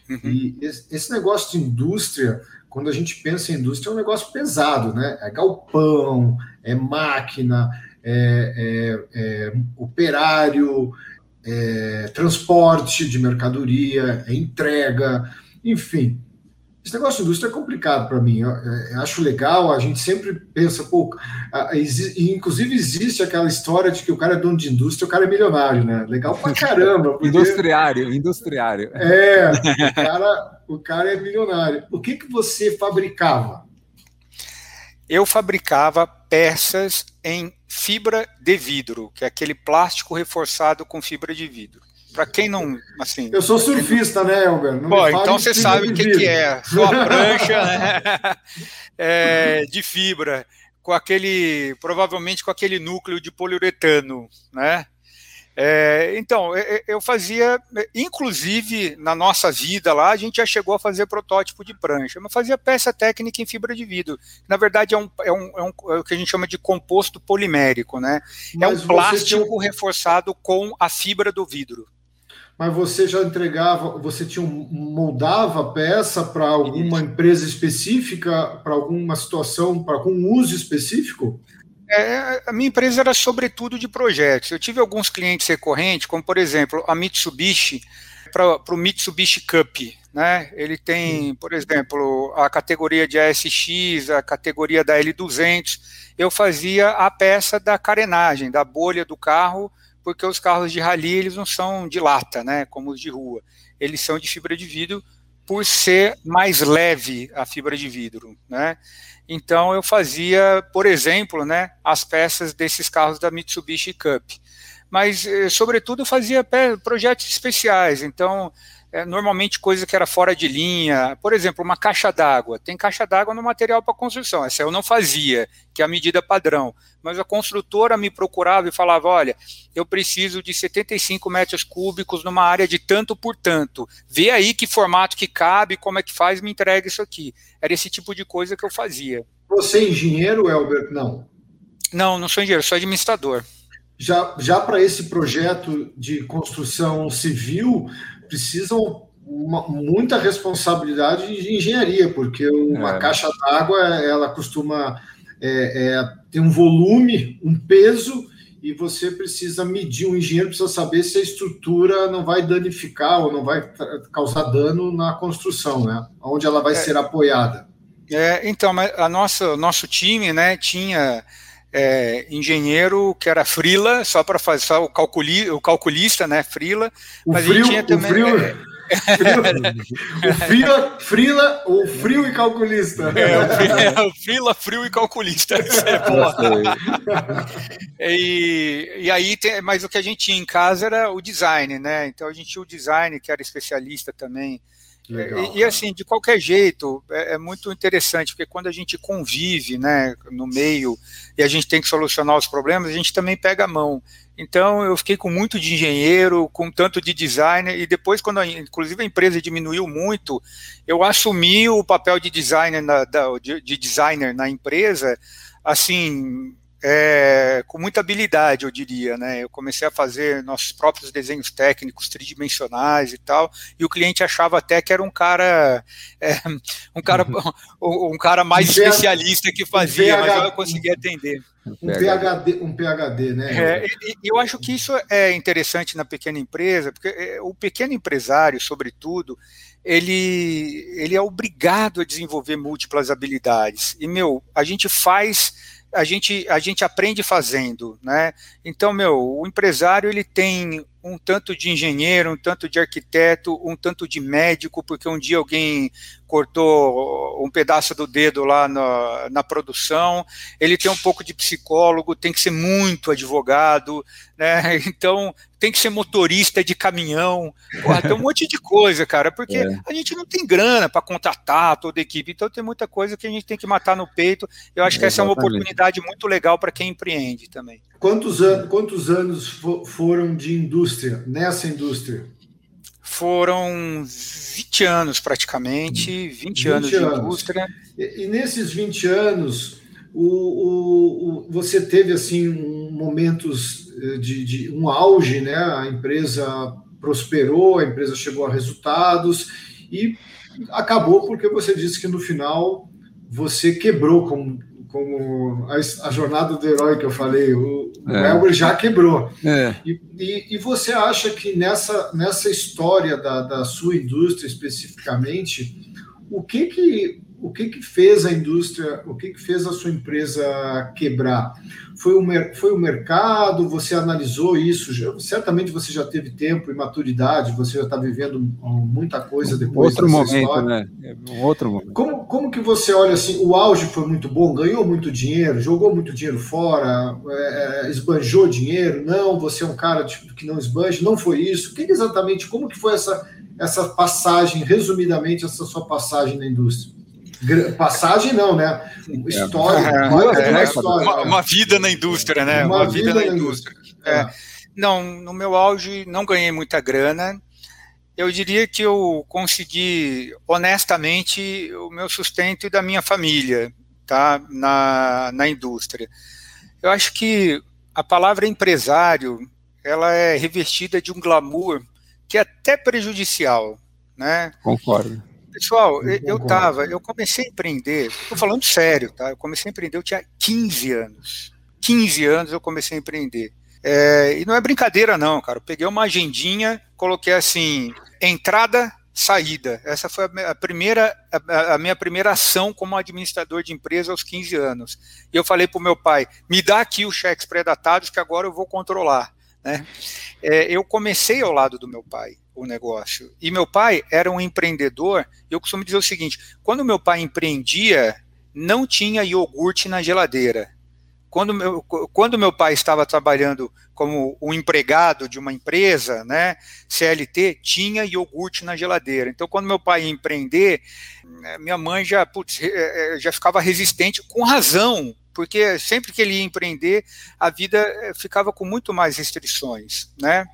Uhum. E esse negócio de indústria, quando a gente pensa em indústria, é um negócio pesado, né? É galpão, é máquina, é, é, é operário, é transporte de mercadoria, é entrega, enfim. Esse negócio de indústria é complicado para mim. Eu, eu, acho legal, a gente sempre pensa, pô, inclusive existe aquela história de que o cara é dono de indústria, o cara é milionário, né? Legal pra caramba. Porque... industriário, industriário. É, o cara, o cara é milionário. O que, que você fabricava? Eu fabricava peças em fibra de vidro, que é aquele plástico reforçado com fibra de vidro. Para quem não, assim. Eu sou surfista, né, Elber? Bom, então você sabe o que, que, é. Sua prancha né? é, de fibra, com aquele, provavelmente com aquele núcleo de poliuretano, né? É, então, eu fazia, inclusive na nossa vida lá, a gente já chegou a fazer protótipo de prancha, mas fazia peça técnica em fibra de vidro. Na verdade, é, um, é, um, é, um, é o que a gente chama de composto polimérico, né? Mas é um plástico tinha... reforçado com a fibra do vidro. Mas você já entregava, você tinha moldava a peça para alguma empresa específica, para alguma situação, para algum uso específico? É, a minha empresa era sobretudo de projetos. Eu tive alguns clientes recorrentes, como por exemplo a Mitsubishi, para o Mitsubishi Cup. Né? Ele tem, por exemplo, a categoria de ASX, a categoria da L200. Eu fazia a peça da carenagem, da bolha do carro, porque os carros de rally eles não são de lata, né, como os de rua. Eles são de fibra de vidro por ser mais leve a fibra de vidro, né? Então eu fazia, por exemplo, né, as peças desses carros da Mitsubishi Cup. Mas, eh, sobretudo, fazia projetos especiais. Então, é, normalmente coisa que era fora de linha. Por exemplo, uma caixa d'água. Tem caixa d'água no material para construção. Essa eu não fazia, que é a medida padrão. Mas a construtora me procurava e falava: olha, eu preciso de 75 metros cúbicos numa área de tanto por tanto. Vê aí que formato que cabe, como é que faz, me entrega isso aqui. Era esse tipo de coisa que eu fazia. Você é engenheiro, Elber? Não. Não, não sou engenheiro, sou administrador. Já, já para esse projeto de construção civil, precisam uma, muita responsabilidade de engenharia, porque uma é. caixa d'água ela costuma é, é, ter um volume, um peso, e você precisa medir, um engenheiro precisa saber se a estrutura não vai danificar ou não vai causar dano na construção, né? Onde ela vai é. ser apoiada. É, então, a nossa, nosso time, né, tinha é, engenheiro que era frila, só para fazer só o, calculi, o calculista, né, frila, o mas frio, tinha também... O frio... É, o frila, frila, o frio e calculista. É, o frila, frio e calculista. É e, e aí, tem, mas o que a gente tinha em casa era o design, né? Então a gente tinha o design, que era especialista também Legal, e, e, assim, de qualquer jeito, é, é, muito interessante, porque quando a gente convive né, no meio e a gente tem que solucionar os problemas, a gente também pega a mão. Então, eu fiquei com muito de engenheiro, com tanto de designer, e depois, quando a, inclusive a empresa diminuiu muito, eu assumi o papel de designer na, da, de, de designer na empresa, assim, é, com muita habilidade, eu diria, né? Eu comecei a fazer nossos próprios desenhos técnicos tridimensionais e tal, e o cliente achava até que era um cara, é, um cara, um, um cara mais um especialista que fazia, um mas eu conseguia atender. Um PhD, um PhD, né? É, eu acho que isso é interessante na pequena empresa, porque é, o pequeno empresário, sobretudo, ele, ele é obrigado a desenvolver múltiplas habilidades. E, meu, a gente faz a gente, a gente aprende fazendo, né? Então, meu, o empresário ele tem um tanto de engenheiro, um tanto de arquiteto, um tanto de médico, porque um dia alguém cortou um pedaço do dedo lá na, na produção, ele tem um pouco de psicólogo, tem que ser muito advogado, né? Então tem que ser motorista de caminhão, Porra, tem um monte de coisa, cara, porque é. a gente não tem grana para contratar toda a equipe, então tem muita coisa que a gente tem que matar no peito. Eu acho que essa é uma oportunidade muito legal para quem empreende também. Quantos, an quantos anos foram de indústria, nessa indústria? Foram 20 anos praticamente, 20, 20 anos de anos. indústria. E, e, nesses 20 anos, o, o, o, você teve assim momentos eh, de, de, um auge, né? A empresa prosperou, a empresa chegou a resultados e acabou porque você disse que no final você quebrou como como a, a, jornada do herói que eu falei, o, é. o Elber já quebrou. É. E, e, e, você acha que nessa, nessa história da, da sua indústria especificamente, o que que o que, que fez a indústria, o que, que fez a sua empresa quebrar? Foi o, foi o mercado? Você analisou isso? Já, certamente você já teve tempo e maturidade, você já está vivendo muita coisa depois outro momento, história. né? É um outro momento. Como, como que você olha assim? O auge foi muito bom, ganhou muito dinheiro, jogou muito dinheiro fora, é, é esbanjou dinheiro? Não, você é um cara tipo, que não esbanja, não foi isso. O que exatamente, como que foi essa, essa passagem, resumidamente, essa sua passagem na indústria? Passagem não, né? História. É, é, uma, história uma, uma, vida na indústria, né? Uma, uma vida, vida, na, indústria. indústria. É. Não, no meu auge não ganhei muita grana. Eu diria que eu consegui honestamente o meu sustento e da minha família, tá? Na, na indústria. Eu acho que a palavra empresário ela é revestida de um glamour que é até prejudicial, né? Concordo. Pessoal, eu, eu tava, eu comecei a empreender, estou falando sério, tá? Eu comecei a empreender, eu tinha 15 anos. 15 anos eu comecei a empreender. É, e não é brincadeira, não, cara. Eu peguei uma agendinha, coloquei assim, entrada, saída. Essa foi a, primeira, a, a, minha primeira ação como administrador de empresa aos 15 anos. E eu falei para o meu pai: me dá aqui os cheques pré-datados que agora eu vou controlar. Né? É, eu comecei ao lado do meu pai o negócio. E meu pai era um empreendedor. Eu costumo dizer o seguinte: quando meu pai empreendia, não tinha iogurte na geladeira. Quando meu, quando meu pai estava trabalhando como um empregado de uma empresa, né, CLT, tinha iogurte na geladeira. Então, quando meu pai ia empreender, minha mãe já, putz, eh, eh, já ficava resistente, com razão, porque sempre que ele ia empreender, a vida eh, ficava com muito mais restrições, né?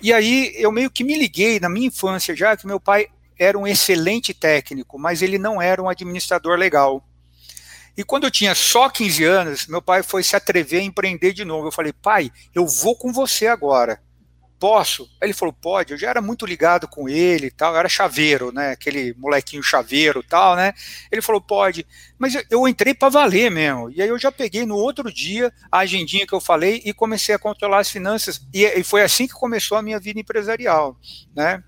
E aí eu meio que me liguei na minha infância já que meu pai era um excelente técnico, mas ele não era um administrador legal. E quando eu tinha só 15 anos, meu pai foi se atrever a empreender de novo. Eu falei, pai, eu vou com você agora posso? Ele falou, pode, eu já era muito ligado com ele e tal, eu era chaveiro, né, aquele molequinho chaveiro tal, né, ele falou, pode, mas eu, eu entrei para valer mesmo, e aí eu já peguei no outro dia a agendinha que eu falei e comecei a controlar as finanças, e, e foi assim que começou a minha vida empresarial, né,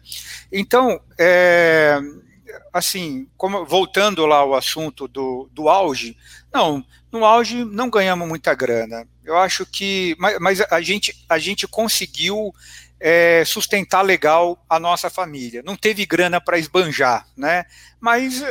então, é, assim, como, voltando lá ao assunto do, do auge, não, no auge não ganhamos muita grana, eu acho que, mas, mas a, gente, a gente conseguiu é, sustentar legal a nossa família. Não teve grana para esbanjar, né? Mas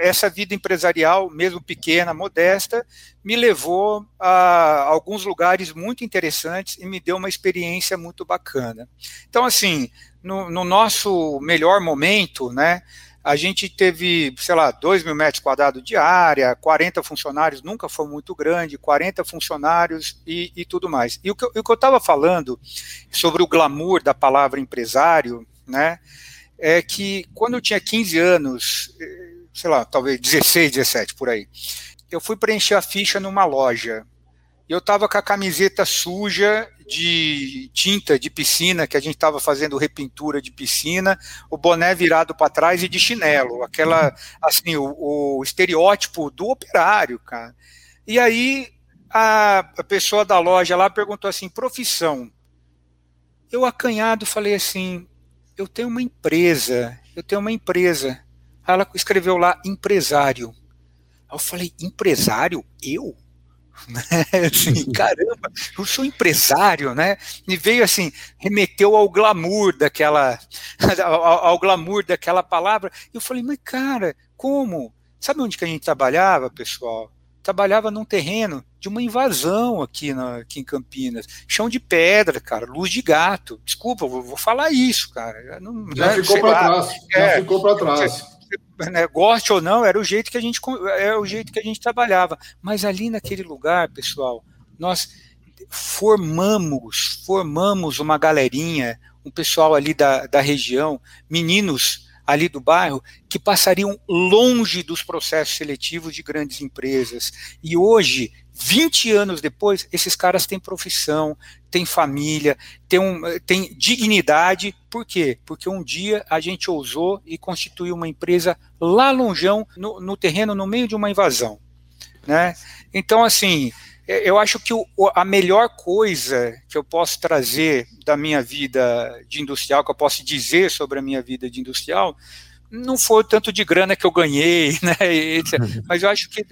essa vida empresarial, mesmo pequena, modesta, me levou a alguns lugares muito interessantes e me deu uma experiência muito bacana. Então, assim, no, no nosso melhor momento, né? A gente teve, sei lá, 2 mil metros quadrados de área, 40 funcionários, nunca foi muito grande, 40 funcionários e, e tudo mais. E o que, o que eu estava falando sobre o glamour da palavra empresário, né, é que quando eu tinha 15 anos, eh, sei lá, talvez 16, 17 por aí, eu fui preencher a ficha numa loja. E eu estava com a camiseta suja de tinta de piscina, que a gente estava fazendo repintura de piscina, o boné virado para trás e de chinelo, aquela, assim, o, o, estereótipo do operário, cara. E aí a, a pessoa da loja lá perguntou assim, profissão. Eu acanhado falei assim, eu tenho uma empresa, eu tenho uma empresa. Aí ela escreveu lá empresário. Aí eu falei, empresário? Eu? Né? Assim, caramba, eu sou empresário, né? E veio assim, remeteu ao glamour daquela, ao, ao glamour daquela palavra. E eu falei, mas cara, como? Sabe onde que a gente trabalhava, pessoal? Trabalhava num terreno de uma invasão aqui, na, aqui em Campinas. Chão de pedra, cara, luz de gato. Desculpa, vou, vou falar isso, cara. Não, já né, ficou para trás. Já é, ficou para trás né, goste ou não, era o jeito que a gente é o jeito que a gente trabalhava. Mas ali naquele lugar, pessoal, nós formamos, formamos uma galerinha, um pessoal ali da, da região, meninos ali do bairro, que passariam longe dos processos seletivos de grandes empresas. E hoje 20 anos depois, esses caras têm profissão, têm família, têm, um, têm dignidade. Por quê? Porque um dia a gente ousou e constituiu uma empresa lá longeão, no, no terreno, no meio de uma invasão. Né? Então, assim, eu acho que o, a melhor coisa que eu posso trazer da minha vida de industrial, que eu posso dizer sobre a minha vida de industrial, não foi tanto de grana que eu ganhei, né, mas eu acho que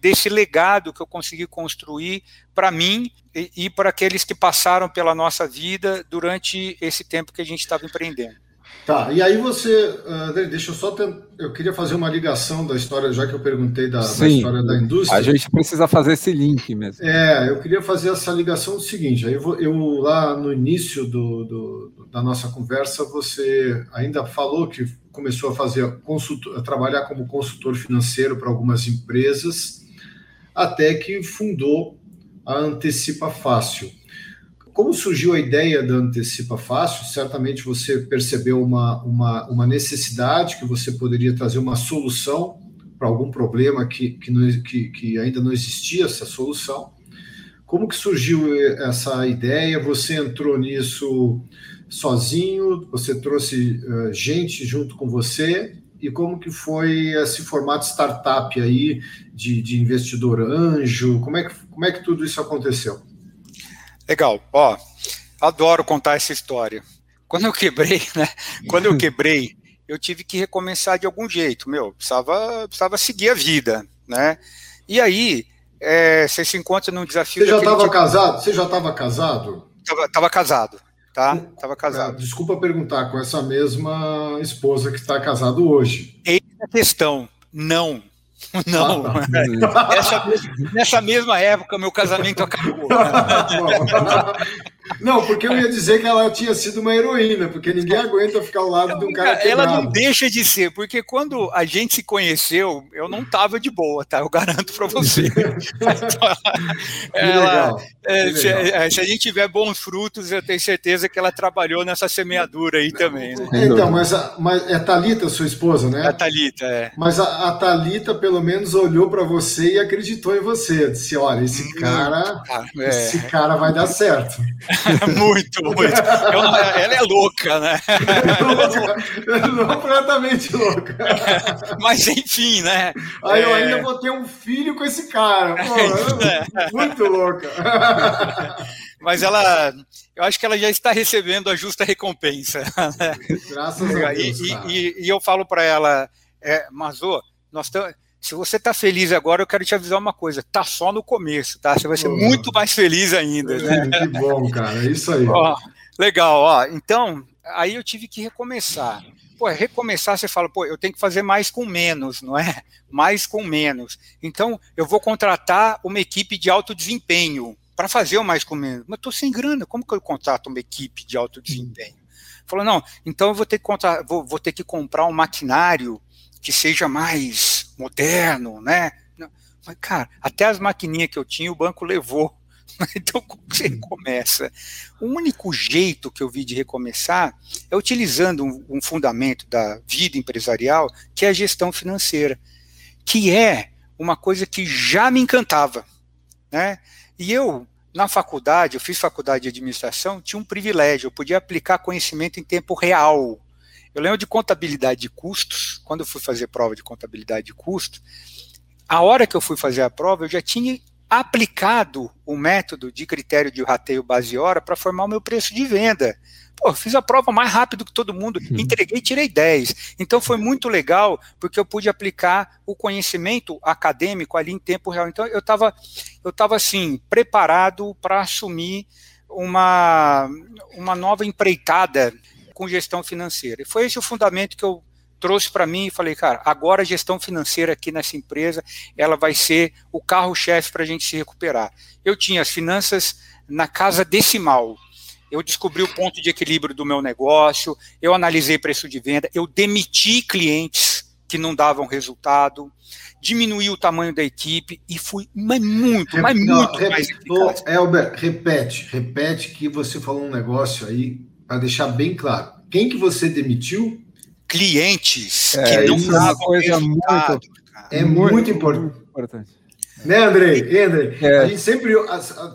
desse legado que eu consegui construir para mim e, e para aqueles que passaram pela nossa vida durante esse tempo que a gente estava empreendendo. Tá, e aí você, André, deixa eu só tentar, eu queria fazer uma ligação da história, já que eu perguntei da, Sim, da, história da indústria. A gente precisa fazer esse link mesmo. É, eu queria fazer essa ligação do seguinte, aí eu, eu lá no início do, do, da nossa conversa, você ainda falou que começou a fazer consultor, a trabalhar como consultor financeiro para algumas empresas, até que fundou a Antecipa Fácil. Como surgiu a ideia da Antecipa Fácil? Certamente você percebeu uma, uma, uma necessidade que você poderia trazer uma solução para algum problema que, que, não, que, que ainda não existia essa solução. Como que surgiu essa ideia? Você entrou nisso sozinho? Você trouxe uh, gente junto com você? E como que foi esse formato startup aí de, de investidor anjo? Como é, que, como é que tudo isso aconteceu? Legal. Ó, adoro contar essa história. Quando eu quebrei, né? Quando eu quebrei, eu tive que recomeçar de algum jeito, meu. Precisava, precisava seguir a vida, né? E aí, é, você se encontra num desafio. Você já estava tipo... casado? Você já estava casado? Estava casado tá? Tava casado. É, desculpa perguntar, com essa mesma esposa que está casado hoje. Eis a questão, não. Não, ah, tá. Essa, nessa mesma época meu casamento acabou. Não, porque eu ia dizer que ela tinha sido uma heroína, porque ninguém aguenta ficar ao lado de um cara quebrado. Ela não deixa de ser, porque quando a gente se conheceu, eu não estava de boa, tá? Eu garanto para você. ela, é, se, é, se, a gente tiver bons frutos, eu tenho certeza que ela trabalhou nessa semeadura aí também. Né? Então, mas, a, mas é a Thalita, sua esposa, né? A Thalita, é. Mas a, a Thalita, pelo menos, olhou para você e acreditou em você. Disse: olha, esse hum, cara, ah, é. esse cara vai dar certo. muito, muito. Eu, ela é louca, né? louca, completamente louca. Mas enfim, né? Aí eu é... ainda vou ter um filho com esse cara. Pô, é. Muito louca. Mas ela, eu acho que ela já está recebendo a justa recompensa. Né? Graças a Deus. E, e, e eu falo para ela, é, Mazô, nós estamos se você está feliz agora, eu quero te avisar uma coisa: tá só no começo, tá? Você vai ser oh. muito mais feliz ainda. Né? Que bom, cara, é isso aí. Ó, legal, ó. Então, aí eu tive que recomeçar. Pô, recomeçar, você fala, pô, eu tenho que fazer mais com menos, não é? Mais com menos. Então, eu vou contratar uma equipe de alto desempenho para fazer o mais com menos. Mas estou sem grana, como que eu contrato uma equipe de alto desempenho? Falou, não, então eu vou ter que, contar, vou, vou ter que comprar um maquinário que seja mais moderno, né? Mas, cara, até as maquininhas que eu tinha, o banco levou. Então, como você recomeça? O único jeito que eu vi de recomeçar é utilizando um, um fundamento da vida empresarial, que é a gestão financeira, que é uma coisa que já me encantava. Né? E eu, na faculdade, eu fiz faculdade de administração, tinha um privilégio, eu podia aplicar conhecimento em tempo real. Eu lembro de contabilidade de custos, quando eu fui fazer prova de contabilidade de custos, a hora que eu fui fazer a prova, eu já tinha aplicado o método de critério de rateio base hora para formar o meu preço de venda. Pô, fiz a prova mais rápido que todo mundo, uhum. entreguei e tirei 10. Então foi muito legal, porque eu pude aplicar o conhecimento acadêmico ali em tempo real. Então eu estava, eu tava, assim, preparado para assumir uma, uma nova empreitada com gestão financeira. E foi esse o fundamento que eu trouxe para mim e falei, cara, agora a gestão financeira aqui nessa empresa, ela vai ser o carro-chefe para a gente se recuperar. Eu tinha as finanças na casa decimal, eu descobri o ponto de equilíbrio do meu negócio, eu analisei preço de venda, eu demiti clientes que não davam resultado, diminuí o tamanho da equipe e fui mas muito, mas não, muito mais eficaz. Elber, repete, repete que você falou um negócio aí para deixar bem claro. Quem que você demitiu? Clientes é, que não davam resultado. Muito, é muito, muito importante. importante. Né, Andrei? Andrei? É. A gente sempre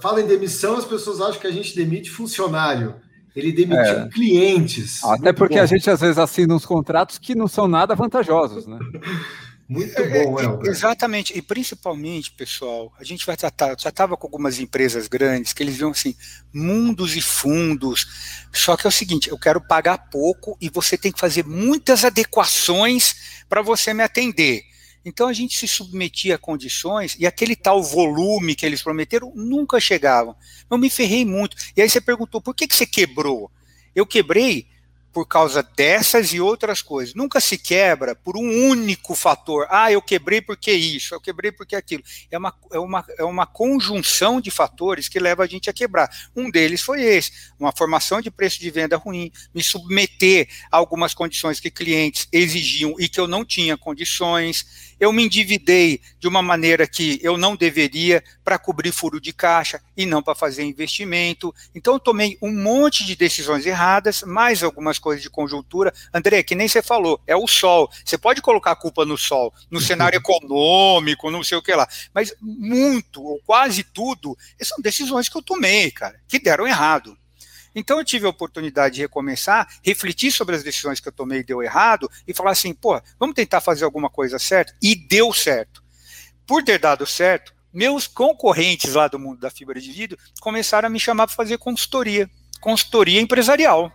fala em demissão, as pessoas acham que a gente demite funcionário. Ele demitiu é. clientes. Até porque bom. a gente às vezes assina uns contratos que não são nada vantajosos, né? Muito bom, é, Elber. Exatamente, e principalmente, pessoal, a gente vai tratar, já estava com algumas empresas grandes que eles viam assim, mundos e fundos. Só que é o seguinte, eu quero pagar pouco e você tem que fazer muitas adequações para você me atender. Então a gente se submetia a condições e aquele tal volume que eles prometeram nunca chegavam. Eu me ferrei muito. E aí você perguntou, por que, que você quebrou? Eu quebrei por causa dessas e outras coisas. Nunca se quebra por um único fator. Ah, eu quebrei porque isso, eu quebrei porque aquilo. É uma, é uma, é uma conjunção de fatores que leva a gente a quebrar. Um deles foi esse: uma formação de preço de venda ruim, me submeter a algumas condições que clientes exigiam e que eu não tinha condições eu me endividei de uma maneira que eu não deveria para cobrir furo de caixa e não para fazer investimento. Então, eu tomei um monte de decisões erradas, mais algumas coisas de conjuntura. André, que nem você falou, é o sol. Você pode colocar a culpa no sol, no cenário econômico, não sei o que lá, mas muito, ou quase tudo, são decisões que eu tomei, cara, que deram errado. Então eu tive a oportunidade de recomeçar, refletir sobre as decisões que eu tomei e deu errado, e falar assim, pô, vamos tentar fazer alguma coisa certa? E deu certo. Por ter dado certo, meus concorrentes lá do mundo da fibra de vidro começaram a me chamar para fazer consultoria, consultoria empresarial.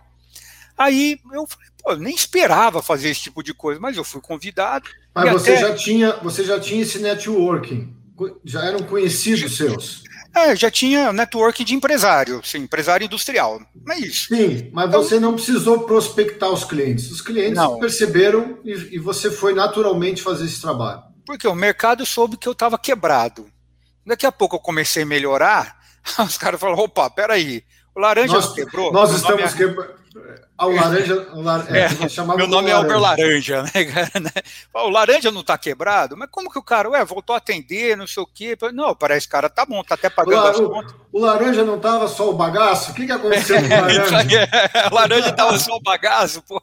Aí eu falei, pô, nem esperava fazer esse tipo de coisa, mas eu fui convidado. Mas você até... já tinha, você já tinha esse networking, já eram conhecidos seus. É, já tinha network de empresário, sim, empresário industrial. É isso. Sim, mas então, você não precisou prospectar os clientes. Os clientes não. perceberam e, e, você foi naturalmente fazer esse trabalho. Porque o mercado soube que eu estava quebrado. Daqui a pouco eu comecei a melhorar, os caras falaram: opa, peraí, o laranja nós, quebrou. Nós estamos é... quebrando. Ah, o laranja. O lar... é, é, meu nome é Albert Laranja, né, cara? Né? O laranja não tá quebrado? Mas como que o cara, ué, voltou a atender, não sei o quê? Não, parece que o cara tá bom, tá até pagando as contas. O laranja não tava só o bagaço? O que, que aconteceu com o laranja? É, o laranja tava só o bagaço, pô.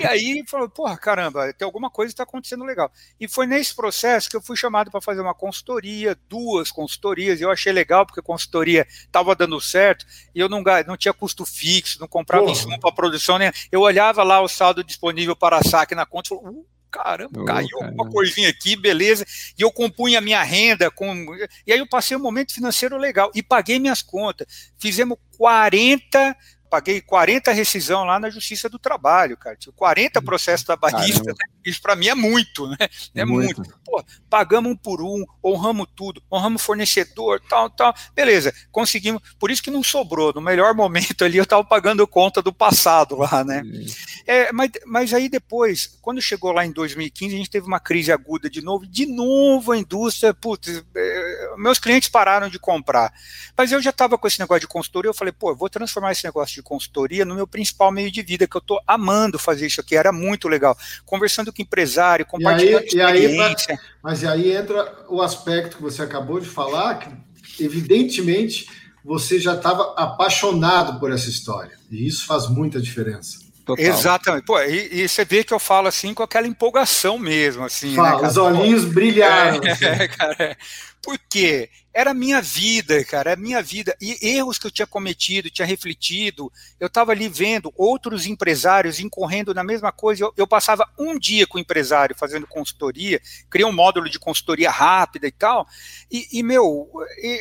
E aí falou, porra, caramba, tem alguma coisa que tá acontecendo legal. E foi nesse processo que eu fui chamado para fazer uma consultoria, duas consultorias, e eu achei legal, porque a consultoria tava dando certo, e eu não, não tinha custo fixo, não comprava porra. insumo para produção, né? Eu olhava lá o saldo disponível para saque na conta e falava, uh, caramba, oh, caiu caramba. uma coisinha aqui, beleza. E eu compunha a minha renda com. E aí eu passei um momento financeiro legal e paguei minhas contas. Fizemos 40 paguei 40 rescisão lá na Justiça do Trabalho, cara. Tinha 40 processos trabalhistas, né? isso para mim é muito, né? É muito. muito. Pô, pagamos um por um, honramos tudo, honramos fornecedor, tal, tal. Beleza, conseguimos. Por isso que não sobrou. No melhor momento ali eu estava pagando conta do passado lá, né? É, mas, mas aí depois, quando chegou lá em 2015, a gente teve uma crise aguda de novo, de novo a indústria, putz, é, meus clientes pararam de comprar. Mas eu já estava com esse negócio de consultoria, eu falei, pô, eu vou transformar esse negócio de consultoria no meu principal meio de vida, que eu estou amando fazer isso aqui, era muito legal. Conversando com empresário, compartilhando e aí, experiência. E aí, mas aí entra o aspecto que você acabou de falar, que evidentemente você já estava apaixonado por essa história. E isso faz muita diferença. Total. Exatamente. Pô, e, e, você vê que eu falo assim com aquela empolgação mesmo, assim. Né, Fala, né, os olhinhos brilharam. É, assim. é, cara, é. Por quê? Era minha vida, cara, a minha vida. E erros que eu tinha cometido, tinha refletido, eu estava ali vendo outros empresários incorrendo na mesma coisa. Eu, eu, passava um dia com o empresário fazendo consultoria, criei um módulo de consultoria rápida e tal. E, e meu,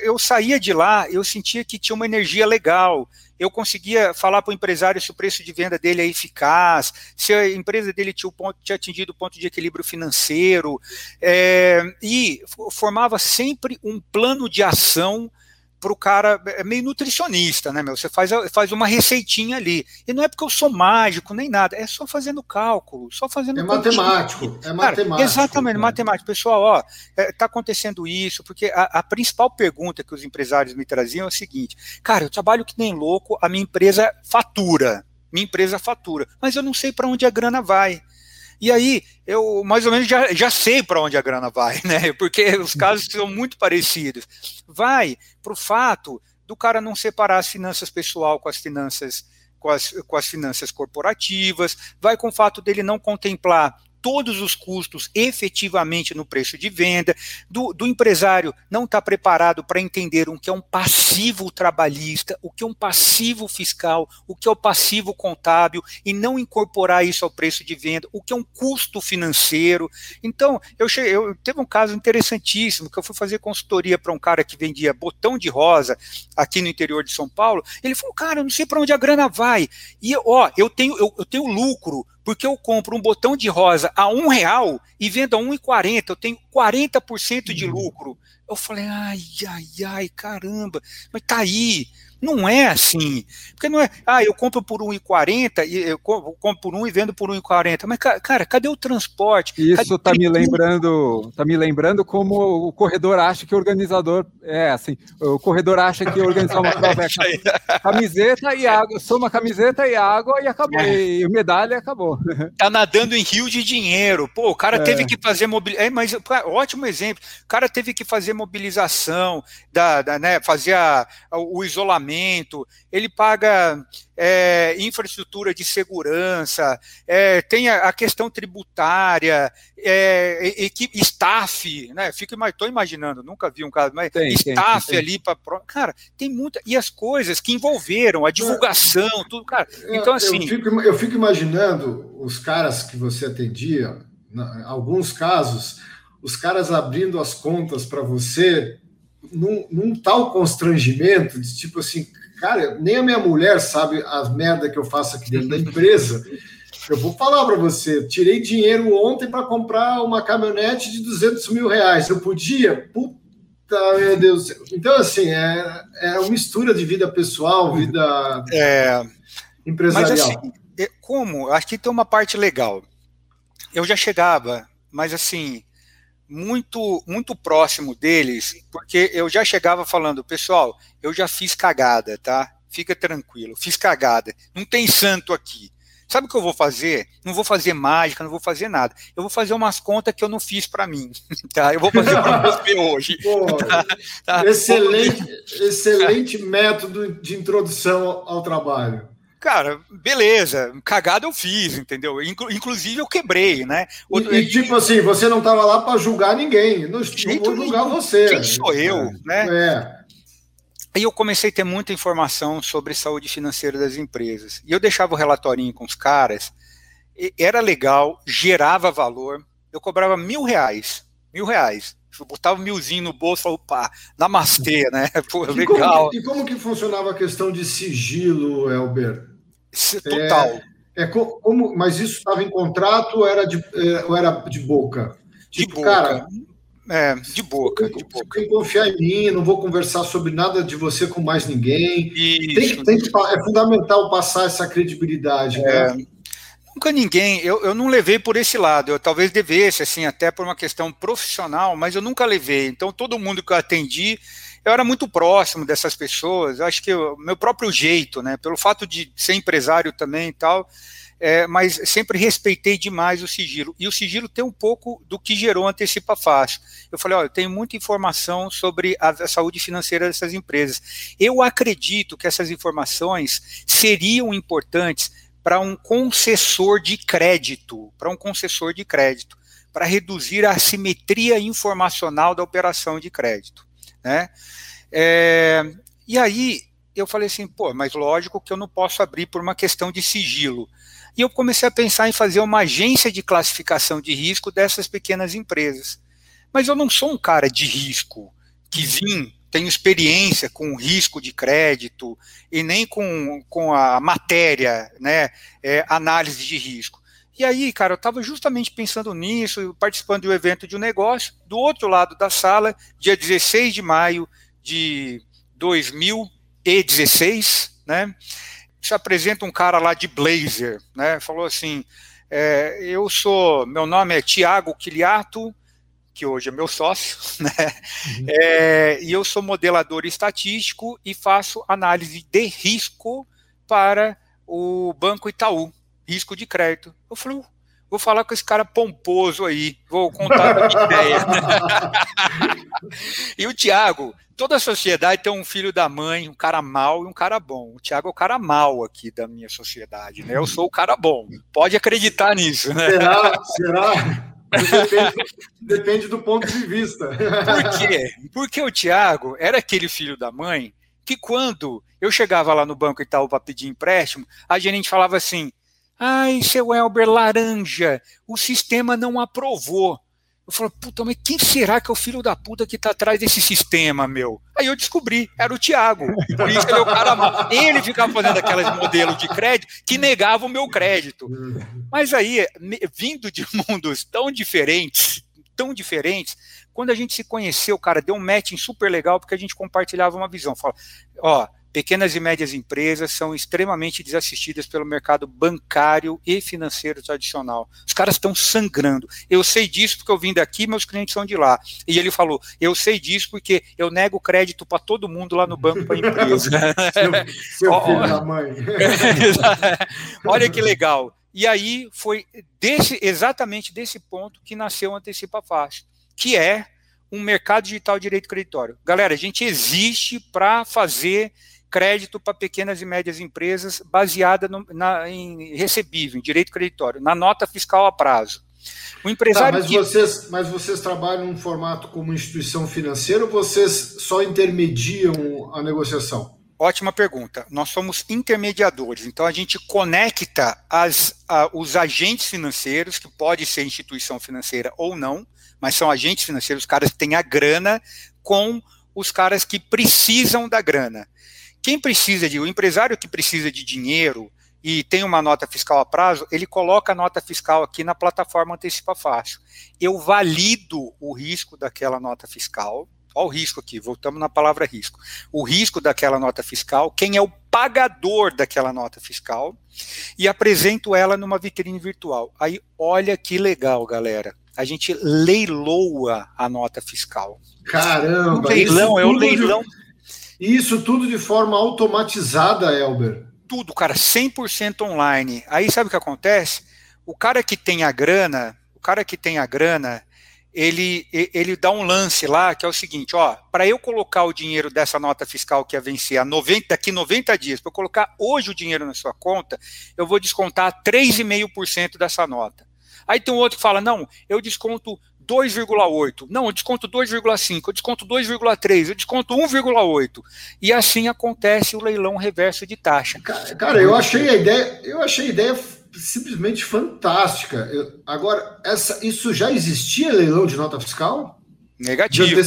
eu saía de lá, eu sentia que tinha uma energia legal eu conseguia falar para o empresário se o preço de venda dele é eficaz, se a empresa dele tinha, ponto, tinha atingido o ponto de equilíbrio financeiro, é, e formava sempre um plano de ação para o cara, é meio nutricionista, né, meu? Você faz, faz uma receitinha ali. E não é porque eu sou mágico nem nada, é só fazendo cálculo, só fazendo. É matemático, é cara, matemático. Exatamente, né? matemático. Pessoal, ó, está é, acontecendo isso, porque a, a, principal pergunta que os empresários me traziam é o seguinte: cara, eu trabalho que nem louco, a minha empresa fatura. Minha empresa fatura, mas eu não sei para onde a grana vai. E aí, eu mais ou menos já, já sei para onde a grana vai, né? Porque os casos são muito parecidos. Vai para o fato do cara não separar as finanças pessoal com as finanças com as, com as finanças corporativas, vai com o fato dele não contemplar todos os custos efetivamente no preço de venda, do, do empresário não está preparado para entender o que é um passivo trabalhista, o que é um passivo fiscal, o que é o passivo contábil, e não incorporar isso ao preço de venda, o que é um custo financeiro. Então, eu, cheguei, eu teve um caso interessantíssimo, que eu fui fazer consultoria para um cara que vendia botão de rosa aqui no interior de São Paulo, ele falou, cara, eu não sei para onde a grana vai, e ó, eu tenho, eu, eu tenho lucro, porque eu compro um botão de rosa a um real e vendo a 1,40, eu tenho 40% de uhum. lucro. Eu falei, ai, ai, ai, caramba, mas tá aí, não é assim. Porque não é, ah, eu compro por 1,40 e eu compro por 1 e vendo por 1,40. Mas, cara, cadê o transporte? Isso tá me lembrando, tá me lembrando como o corredor acha que o organizador é assim. O corredor acha que organizar uma prova é camiseta e água, soma camiseta e água e acabou. É. E medalha acabou. Tá nadando em rio de dinheiro. Pô, o cara é. teve que fazer mobilização. É, mas ótimo exemplo. O cara teve que fazer mobilização, da, da né, fazer a, o isolamento ele paga é, infraestrutura de segurança, é, tem a, a, questão tributária, é, equipe, staff, né? Fico estou imaginando, nunca vi um caso, mas tem, staff tem, tem. ali para cara, tem muita e as coisas que envolveram a divulgação, tudo, cara. Então assim, eu fico, eu fico imaginando os caras que você atendia, em alguns casos, os caras abrindo as contas para você num, num, tal constrangimento de tipo assim, cara, nem a minha mulher sabe as merda que eu faço aqui dentro da empresa. Eu vou falar para você, tirei dinheiro ontem para comprar uma caminhonete de 200 mil reais. Eu podia? Puta, meu Deus. Então, assim, é, é uma mistura de vida pessoal, vida é, empresarial. Mas, assim, é, como? Acho que tem uma parte legal. Eu já chegava, mas assim, muito muito próximo deles, porque eu já chegava falando, pessoal, eu já fiz cagada, tá? Fica tranquilo, fiz cagada. Não tem santo aqui. Sabe o que eu vou fazer? Não vou fazer mágica, não vou fazer nada. Eu vou fazer umas contas que eu não fiz para mim, tá? Eu vou fazer para você hoje. Pô, tá, tá? Excelente, excelente método de introdução ao trabalho cara, beleza, cagada eu fiz, entendeu? Inclusive eu quebrei, né? E, e tipo assim, você não estava lá para julgar ninguém, não, não vou julgar você. Quem sou eu, é, né? É. Aí eu comecei a ter muita informação sobre saúde financeira das empresas. E eu deixava o relatorinho com os caras, era legal, gerava valor. Eu cobrava mil reais, mil reais. Botava um milzinho no bolso e falava, pá, namastê, né? Pô, e legal. Como, e como que funcionava a questão de sigilo, Elber? Total. É, é como, mas isso estava em contrato ou era de, é, ou era de boca? Tipo, de boca. Cara, é, de boca, de boca. Tem que confiar em mim, não vou conversar sobre nada de você com mais ninguém. Isso, tem, tem que, é fundamental passar essa credibilidade. É, né? Nunca ninguém, eu, eu não levei por esse lado, eu talvez devesse, assim, até por uma questão profissional, mas eu nunca levei. Então, todo mundo que eu atendi, eu era muito próximo dessas pessoas, eu acho que o meu próprio jeito, né, pelo fato de ser empresário também e tal, é, mas sempre respeitei demais o sigilo. E o sigilo tem um pouco do que gerou antecipa fácil. Eu falei, olha, eu tenho muita informação sobre a, a saúde financeira dessas empresas. Eu acredito que essas informações seriam importantes para um concessor de crédito, para um concessor de crédito. para reduzir a assimetria informacional da operação de crédito. Né? É, e aí eu falei assim, pô, mas lógico que eu não posso abrir por uma questão de sigilo. E eu comecei a pensar em fazer uma agência de classificação de risco dessas pequenas empresas. Mas eu não sou um cara de risco que vim, tenho experiência com risco de crédito e nem com, com a matéria, né, é, análise de risco. E aí, cara, eu estava justamente pensando nisso, participando do evento de um negócio, do outro lado da sala, dia 16 de maio de 2016, né? Se apresenta um cara lá de blazer, né? Falou assim: é, eu sou, meu nome é Tiago Quiliato, que hoje é meu sócio, né? Uhum. É, e eu sou modelador estatístico e faço análise de risco para o Banco Itaú, risco de crédito. Eu falei, vou falar com esse cara pomposo aí, vou contar a minha ideia. e o Tiago, toda a sociedade tem um filho da mãe, um cara mau e um cara bom. O Tiago é o cara mau aqui da minha sociedade, né? Eu sou o cara bom. Pode acreditar nisso, né? Será? Será? Depende, depende, do ponto de vista. Por quê? Porque o Tiago era aquele filho da mãe que quando eu chegava lá no banco Itaú para pedir empréstimo, a gerente falava assim: Ai, seu Elber Laranja, o sistema não aprovou. Eu falei, puta, mas quem será que é o filho da puta que tá atrás desse sistema, meu? Aí eu descobri, era o Thiago. Por isso ele é o cara. Ele ficava fazendo aqueles modelos de crédito que negavam o meu crédito. Mas aí, vindo de mundos tão diferentes, tão diferentes, quando a gente se conheceu, cara, deu um matching super legal porque a gente compartilhava uma visão. Fala, ó, pequenas e médias empresas são extremamente desassistidas pelo mercado bancário e financeiro tradicional. Os caras estão sangrando. Eu sei disso porque eu vim daqui, meus clientes são de lá. E ele falou: eu sei disso porque eu nego crédito para todo mundo lá no banco para empresa. seu, seu filho da mãe. Olha que legal. E aí foi desse, exatamente desse ponto que nasceu o Antecipa Fácil, que é um mercado digital de direito creditório. Galera, a gente existe para fazer crédito para pequenas e médias empresas baseada no, na, em recebível, em direito creditório, na nota fiscal a prazo. O empresário tá, mas, que... vocês, mas vocês trabalham num formato como instituição financeira ou vocês só intermediam a negociação? Ótima pergunta. Nós somos intermediadores, então a gente conecta as, a, os agentes financeiros, que pode ser instituição financeira ou não, mas são agentes financeiros, os caras que têm a grana, com os caras que precisam da grana. Quem precisa de, o empresário que precisa de dinheiro e tem uma nota fiscal a prazo, ele coloca a nota fiscal aqui na plataforma Antecipa Fácil. Eu valido o risco daquela nota fiscal. Olha o risco aqui, voltamos na palavra risco. O risco daquela nota fiscal, quem é o pagador daquela nota fiscal, e apresento ela numa vitrine virtual. Aí, olha que legal, galera. A gente leiloa a nota fiscal. Caramba! O leilão é o leilão. E isso tudo de forma automatizada, Elber? Tudo, cara, 100% online. Aí sabe o que acontece? O cara que tem a grana, o cara que tem a grana, ele, ele dá um lance lá que é o seguinte, ó, para eu colocar o dinheiro dessa nota fiscal que ia vencer a 90, daqui 90 dias, para eu colocar hoje o dinheiro na sua conta, eu vou descontar 3,5% dessa nota. Aí tem um outro que fala, não, eu desconto 2,8. Não, eu desconto 2,5, eu desconto 2,3, eu desconto 1,8. E assim acontece o leilão reverso de taxa. Cara, eu achei a ideia, eu achei a ideia simplesmente fantástica. Eu, agora, essa, isso já existia leilão de nota fiscal? Negativo.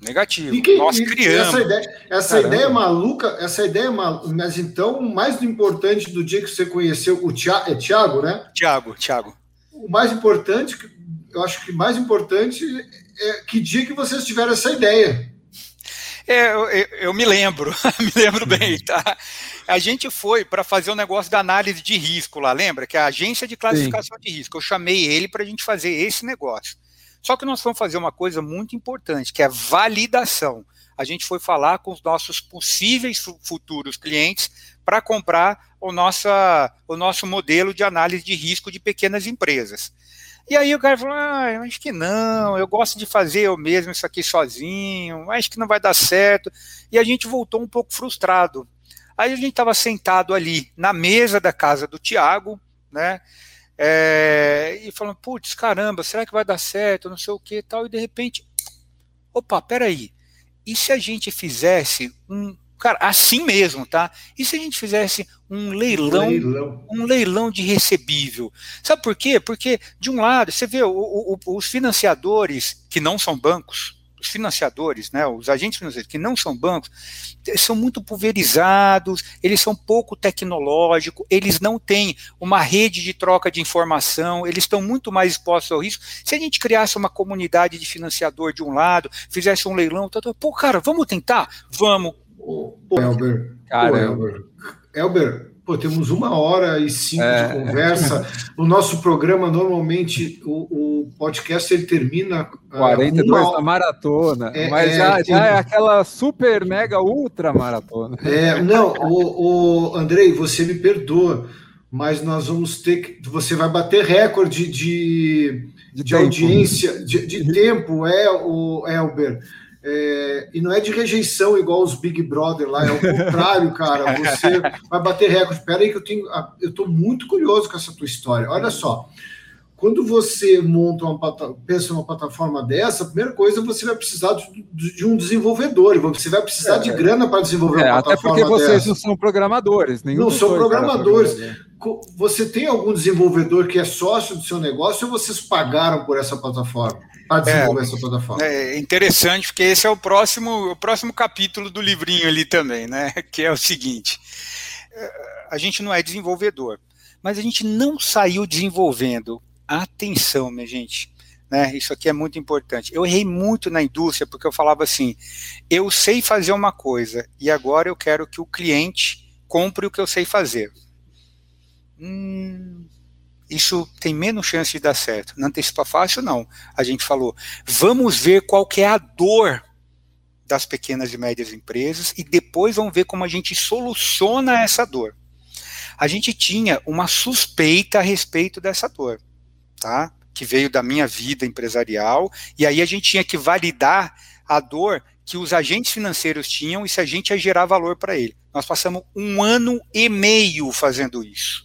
Negativo. Que, Nós criamos. Essa ideia, essa ideia maluca, essa ideia maluca, mas então, o mais importante do dia que você conheceu o Tiago, é Tiago, né? Tiago, Tiago. O mais importante eu acho que mais importante é que dia que vocês tiveram essa ideia. É, eu, eu, me lembro, me lembro bem, tá? A gente foi para fazer um negócio da análise de risco lá, lembra? Que é a agência de classificação Sim. de risco. Eu chamei ele para a gente fazer esse negócio. Só que nós vamos fazer uma coisa muito importante, que é validação. A gente foi falar com os nossos possíveis futuros clientes para comprar o, nossa, o nosso modelo de análise de risco de pequenas empresas. E aí o cara falou: ah, acho que não, eu gosto de fazer eu mesmo isso aqui sozinho, acho que não vai dar certo. E a gente voltou um pouco frustrado. Aí a gente estava sentado ali na mesa da casa do Tiago, né? é, e falando, putz, caramba, será que vai dar certo, não sei o que tal, e de repente, opa, peraí, e se a gente fizesse um, cara, assim mesmo, tá? E se a gente fizesse um leilão, leilão. um leilão de recebível? Sabe por quê? Porque, de um lado, você vê o, o, os financiadores que não são bancos, os financiadores, né, os agentes financeiros que não são bancos, são muito pulverizados, eles são pouco tecnológicos, eles não têm uma rede de troca de informação, eles estão muito mais expostos ao risco. Se a gente criasse uma comunidade de financiador de um lado, fizesse um leilão, tá, tá, pô, cara, vamos tentar? Vamos. Pô, Elber, cara, Elber, Elber, Pô, temos uma hora e cinco é. de conversa. O nosso programa, normalmente, o, o podcast ele termina. 42 uh, uma... maratona. É, mas é, já, já é aquela super, mega, ultra maratona. É, não, o, o Andrei, você me perdoa, mas nós vamos ter que. Você vai bater recorde de, de, de audiência, de, de tempo, é, o Elber. É, e não é de rejeição igual os Big Brother lá, é o contrário, cara. Você vai bater recorde. Espera aí que eu tenho. Eu estou muito curioso com essa tua história. Olha só. Quando você monta uma pensa numa plataforma dessa, a primeira coisa você vai precisar de, de um desenvolvedor, você vai precisar é, de grana para desenvolver é, uma plataforma Até porque vocês dessa. não são programadores, Não são programadores. Você tem algum desenvolvedor que é sócio do seu negócio ou vocês pagaram por essa plataforma? para desenvolver é, essa plataforma. É interessante, porque esse é o próximo, o próximo capítulo do livrinho ali também, né? Que é o seguinte: a gente não é desenvolvedor, mas a gente não saiu desenvolvendo. Atenção, minha gente. Né, isso aqui é muito importante. Eu errei muito na indústria porque eu falava assim: eu sei fazer uma coisa e agora eu quero que o cliente compre o que eu sei fazer. Hum, isso tem menos chance de dar certo. Na antecipa fácil, não. A gente falou, vamos ver qual que é a dor das pequenas e médias empresas e depois vamos ver como a gente soluciona essa dor. A gente tinha uma suspeita a respeito dessa dor, tá? Que veio da minha vida empresarial, e aí a gente tinha que validar a dor que os agentes financeiros tinham e se a gente ia gerar valor para ele. Nós passamos um ano e meio fazendo isso.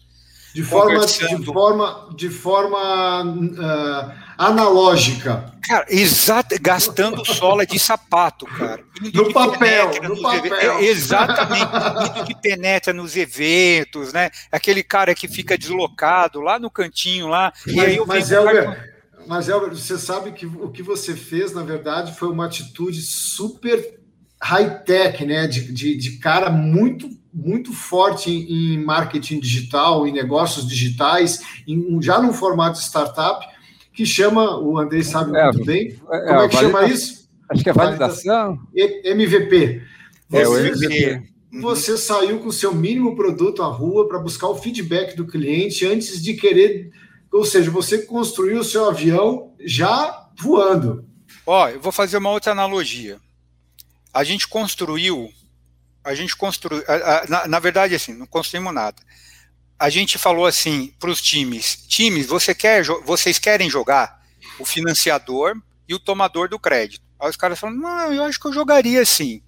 De forma, de forma, de forma uh, analógica. Cara, exato, gastando sola de sapato, cara. no papel, no papel. É, exatamente, indo que penetra nos eventos, né? Aquele cara que fica deslocado lá no cantinho lá. Mas, e aí eu mas Elber, mas Elber, você sabe que o que você fez, na verdade, foi uma atitude super high-tech, né? De, de, de cara muito muito forte em, marketing digital, em negócios digitais, em, já num formato startup, que chama, o Andrei sabe é, muito bem, é, como é, que chama isso? Acho que é validação. MVP. Você, é, o MVP. Você saiu com o seu mínimo produto à rua para buscar o feedback do cliente antes de querer, ou seja, você construiu o seu avião já voando. Ó, eu vou fazer uma outra analogia. A gente construiu a gente construiu, na, na, verdade, assim, não construímos nada. A gente falou assim para os times: times, você quer, vocês querem jogar o financiador e o tomador do crédito? Aí os caras falaram: não, eu acho que eu jogaria assim.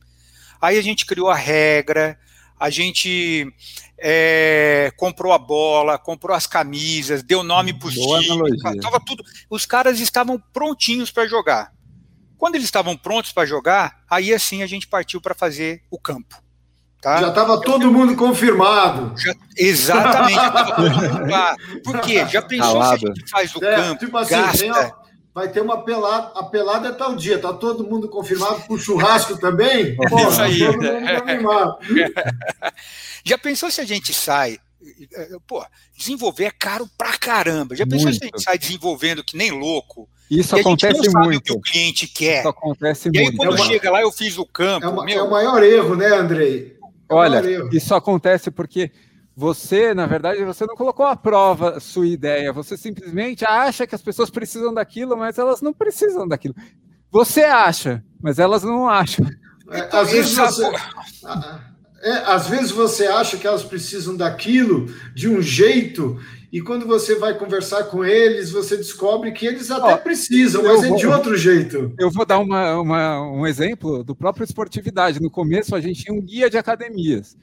Aí a gente criou a regra, a gente é, comprou a bola, comprou as camisas, deu nome para os times, tava tudo. Os caras estavam prontinhos para jogar. Quando eles estavam prontos para jogar, aí assim a gente partiu para fazer o campo. Tá? Já estava todo mundo confirmado. Já, exatamente, já estava todo mundo lá. Por quê? Já pensou Calado. se a gente faz o é, campo, tipo assim, gasta... vai ter uma pelada, a pelada é tal dia, tá todo mundo confirmado para o churrasco também? Pô, Isso tá aí. todo mundo confirmado. Já pensou se a gente sai Pô, desenvolver é caro pra caramba. Já pensou muito. se a gente sai desenvolvendo que nem louco? Isso acontece muito. o que o cliente quer. Isso acontece e aí, muito. quando é chega lá, eu fiz o campo. É, uma, é, o maior erro, né, Andrei? É Olha, isso acontece porque você, na verdade, você não colocou à prova sua ideia. Você simplesmente acha que as pessoas precisam daquilo, mas elas não precisam daquilo. Você acha, mas elas não acham. É, às vezes você... É, às vezes você acha que elas precisam daquilo de um jeito, e quando você vai conversar com eles, você descobre que eles até Ó, precisam, mas vou, é de outro jeito. Eu vou dar uma, uma, um exemplo do próprio esportividade. No começo a gente tinha um guia de academias,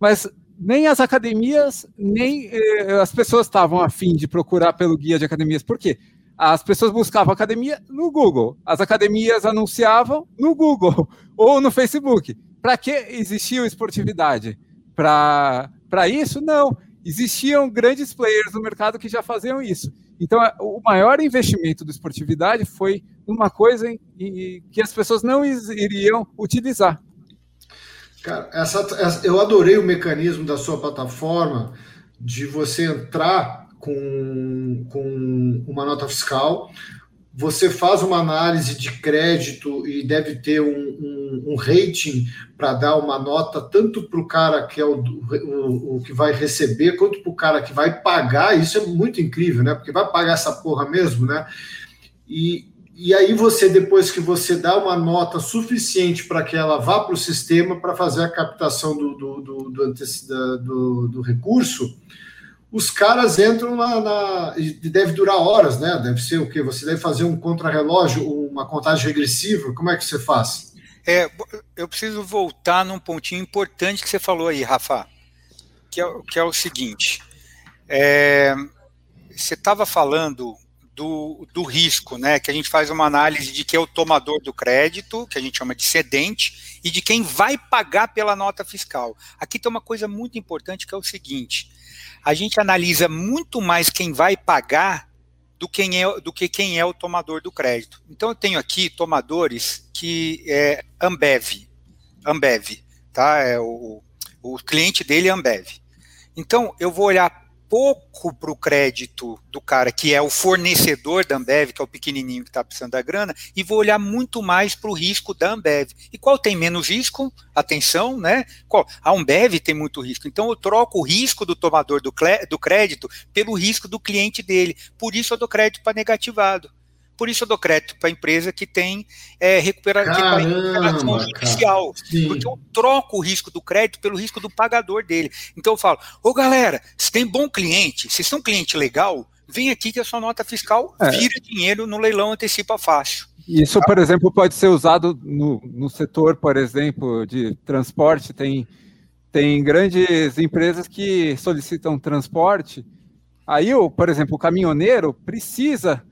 mas nem as academias, nem eh, as pessoas estavam afim de procurar pelo guia de academias. Por quê? As pessoas buscavam academia no Google, as academias anunciavam no Google ou no Facebook. Para que existia esportividade? Para isso? Não. Existiam grandes players no mercado que já faziam isso. Então, o maior investimento do esportividade foi uma coisa em, em, que as pessoas não iriam utilizar. Cara, essa, essa, eu adorei o mecanismo da sua plataforma de você entrar com, com uma nota fiscal, você faz uma análise de crédito e deve ter um, um, um rating para dar uma nota tanto para o cara que é o, o, o, que vai receber, quanto para o cara que vai pagar. Isso é muito incrível, né? Porque vai pagar essa porra mesmo, né? E, e aí você, depois que você dá uma nota suficiente para que ela vá para o sistema para fazer a captação do, do, do, do, do, do recurso, os caras entram na, na, deve durar horas, né? Deve ser o que? Você deve fazer um contrarrelógio, uma contagem regressiva. Como é que você faz? É, eu preciso voltar num pontinho importante que você falou aí, Rafa, que é, que é o seguinte. É, você estava falando do, do risco, né? Que a gente faz uma análise de quem é o tomador do crédito, que a gente chama de cedente, e de quem vai pagar pela nota fiscal. Aqui tem uma coisa muito importante que é o seguinte: a gente analisa muito mais quem vai pagar do, quem é, do que quem é o tomador do crédito. Então eu tenho aqui tomadores que é Ambev, Ambev, tá? É o, o cliente dele é Ambev. Então eu vou olhar pouco para o crédito do cara que é o fornecedor da Ambev, que é o pequenininho que está precisando da grana, e vou olhar muito mais para o risco da Ambev. E qual tem menos risco? Atenção, né? Qual? A Ambev tem muito risco. Então eu troco o risco do tomador do, do crédito pelo risco do cliente dele. Por isso eu dou crédito para negativado. Por isso eu dou crédito para a empresa que tem é, recupera recuperação judicial. Porque eu troco o risco do crédito pelo risco do pagador dele. Então eu falo, ô galera, se tem bom cliente, se são um cliente legal, vem aqui que a sua nota fiscal é. vira dinheiro no leilão antecipa fácil. Isso, por exemplo, pode ser usado no, no setor, por exemplo, de transporte. Tem, tem grandes empresas que solicitam transporte. Aí, por exemplo, o caminhoneiro precisa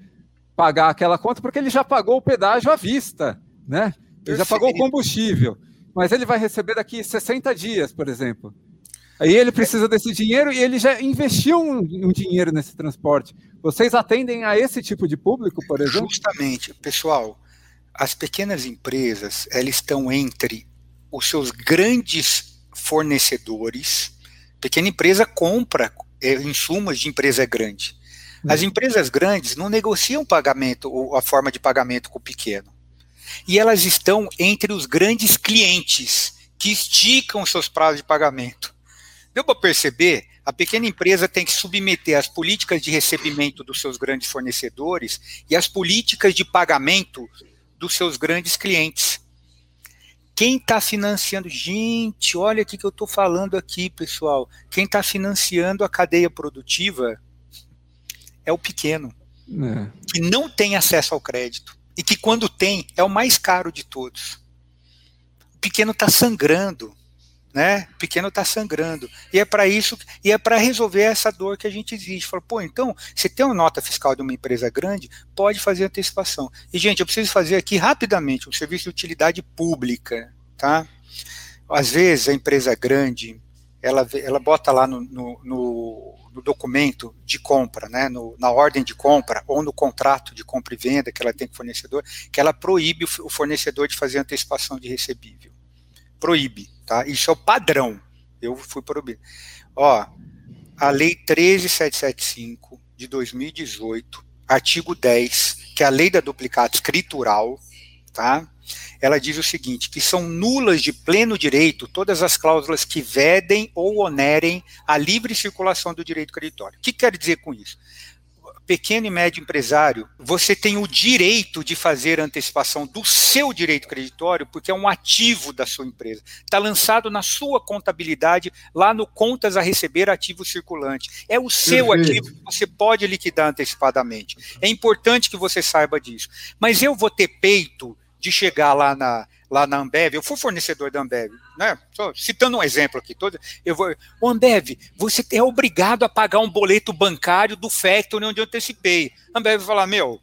pagar aquela conta porque ele já pagou o pedágio à vista, né? Ele já pagou o combustível, mas ele vai receber daqui 60 dias, por exemplo. Aí ele precisa desse dinheiro e ele já investiu um, um, dinheiro nesse transporte. Vocês atendem a esse tipo de público, por exemplo? Justamente, pessoal. As pequenas empresas, elas estão entre os seus grandes fornecedores. Pequena empresa compra é, insumos de empresa grande. As empresas grandes não negociam pagamento ou a forma de pagamento com o pequeno. E elas estão entre os grandes clientes que esticam seus prazos de pagamento. Deu para perceber? A pequena empresa tem que submeter as políticas de recebimento dos seus grandes fornecedores e as políticas de pagamento dos seus grandes clientes. Quem está financiando? Gente, olha o que eu estou falando aqui, pessoal. Quem está financiando a cadeia produtiva é o pequeno, é. que não tem acesso ao crédito e que quando tem é o mais caro de todos. O pequeno está sangrando, né? O pequeno está sangrando e é para isso e é para resolver essa dor que a gente exige. Fala, pô, então você tem uma nota fiscal de uma empresa grande, pode fazer antecipação. E gente, eu preciso fazer aqui rapidamente um serviço de utilidade pública, tá? Às vezes a empresa grande ela, ela bota lá no, no, no no documento de compra, né, no, na ordem de compra ou no contrato de compra e venda que ela tem com o fornecedor, que ela proíbe o fornecedor de fazer antecipação de recebível. Proíbe, tá? Isso é o padrão. Eu fui proibido. Ó, a lei 13775 de 2018, artigo 10, que é a lei da duplicata escritural, tá? ela diz o seguinte: que são nulas de pleno direito todas as cláusulas que vedem ou onerem a livre circulação do direito creditório. O que quer dizer com isso? Pequeno e médio empresário, você tem o direito de fazer antecipação do seu direito creditório, porque é um ativo da sua empresa. Está lançado na sua contabilidade, lá no Contas a Receber Ativo Circulante. É o seu Perfeito. ativo que você pode liquidar antecipadamente. É importante que você saiba disso. Mas eu vou ter peito de chegar lá na, lá na Ambev, eu fui fornecedor da Ambev, né? Só citando um exemplo aqui, todo, eu vou, o Ambev, você é obrigado a pagar um boleto bancário do Factory onde eu antecipei. A Ambev vai falar, meu,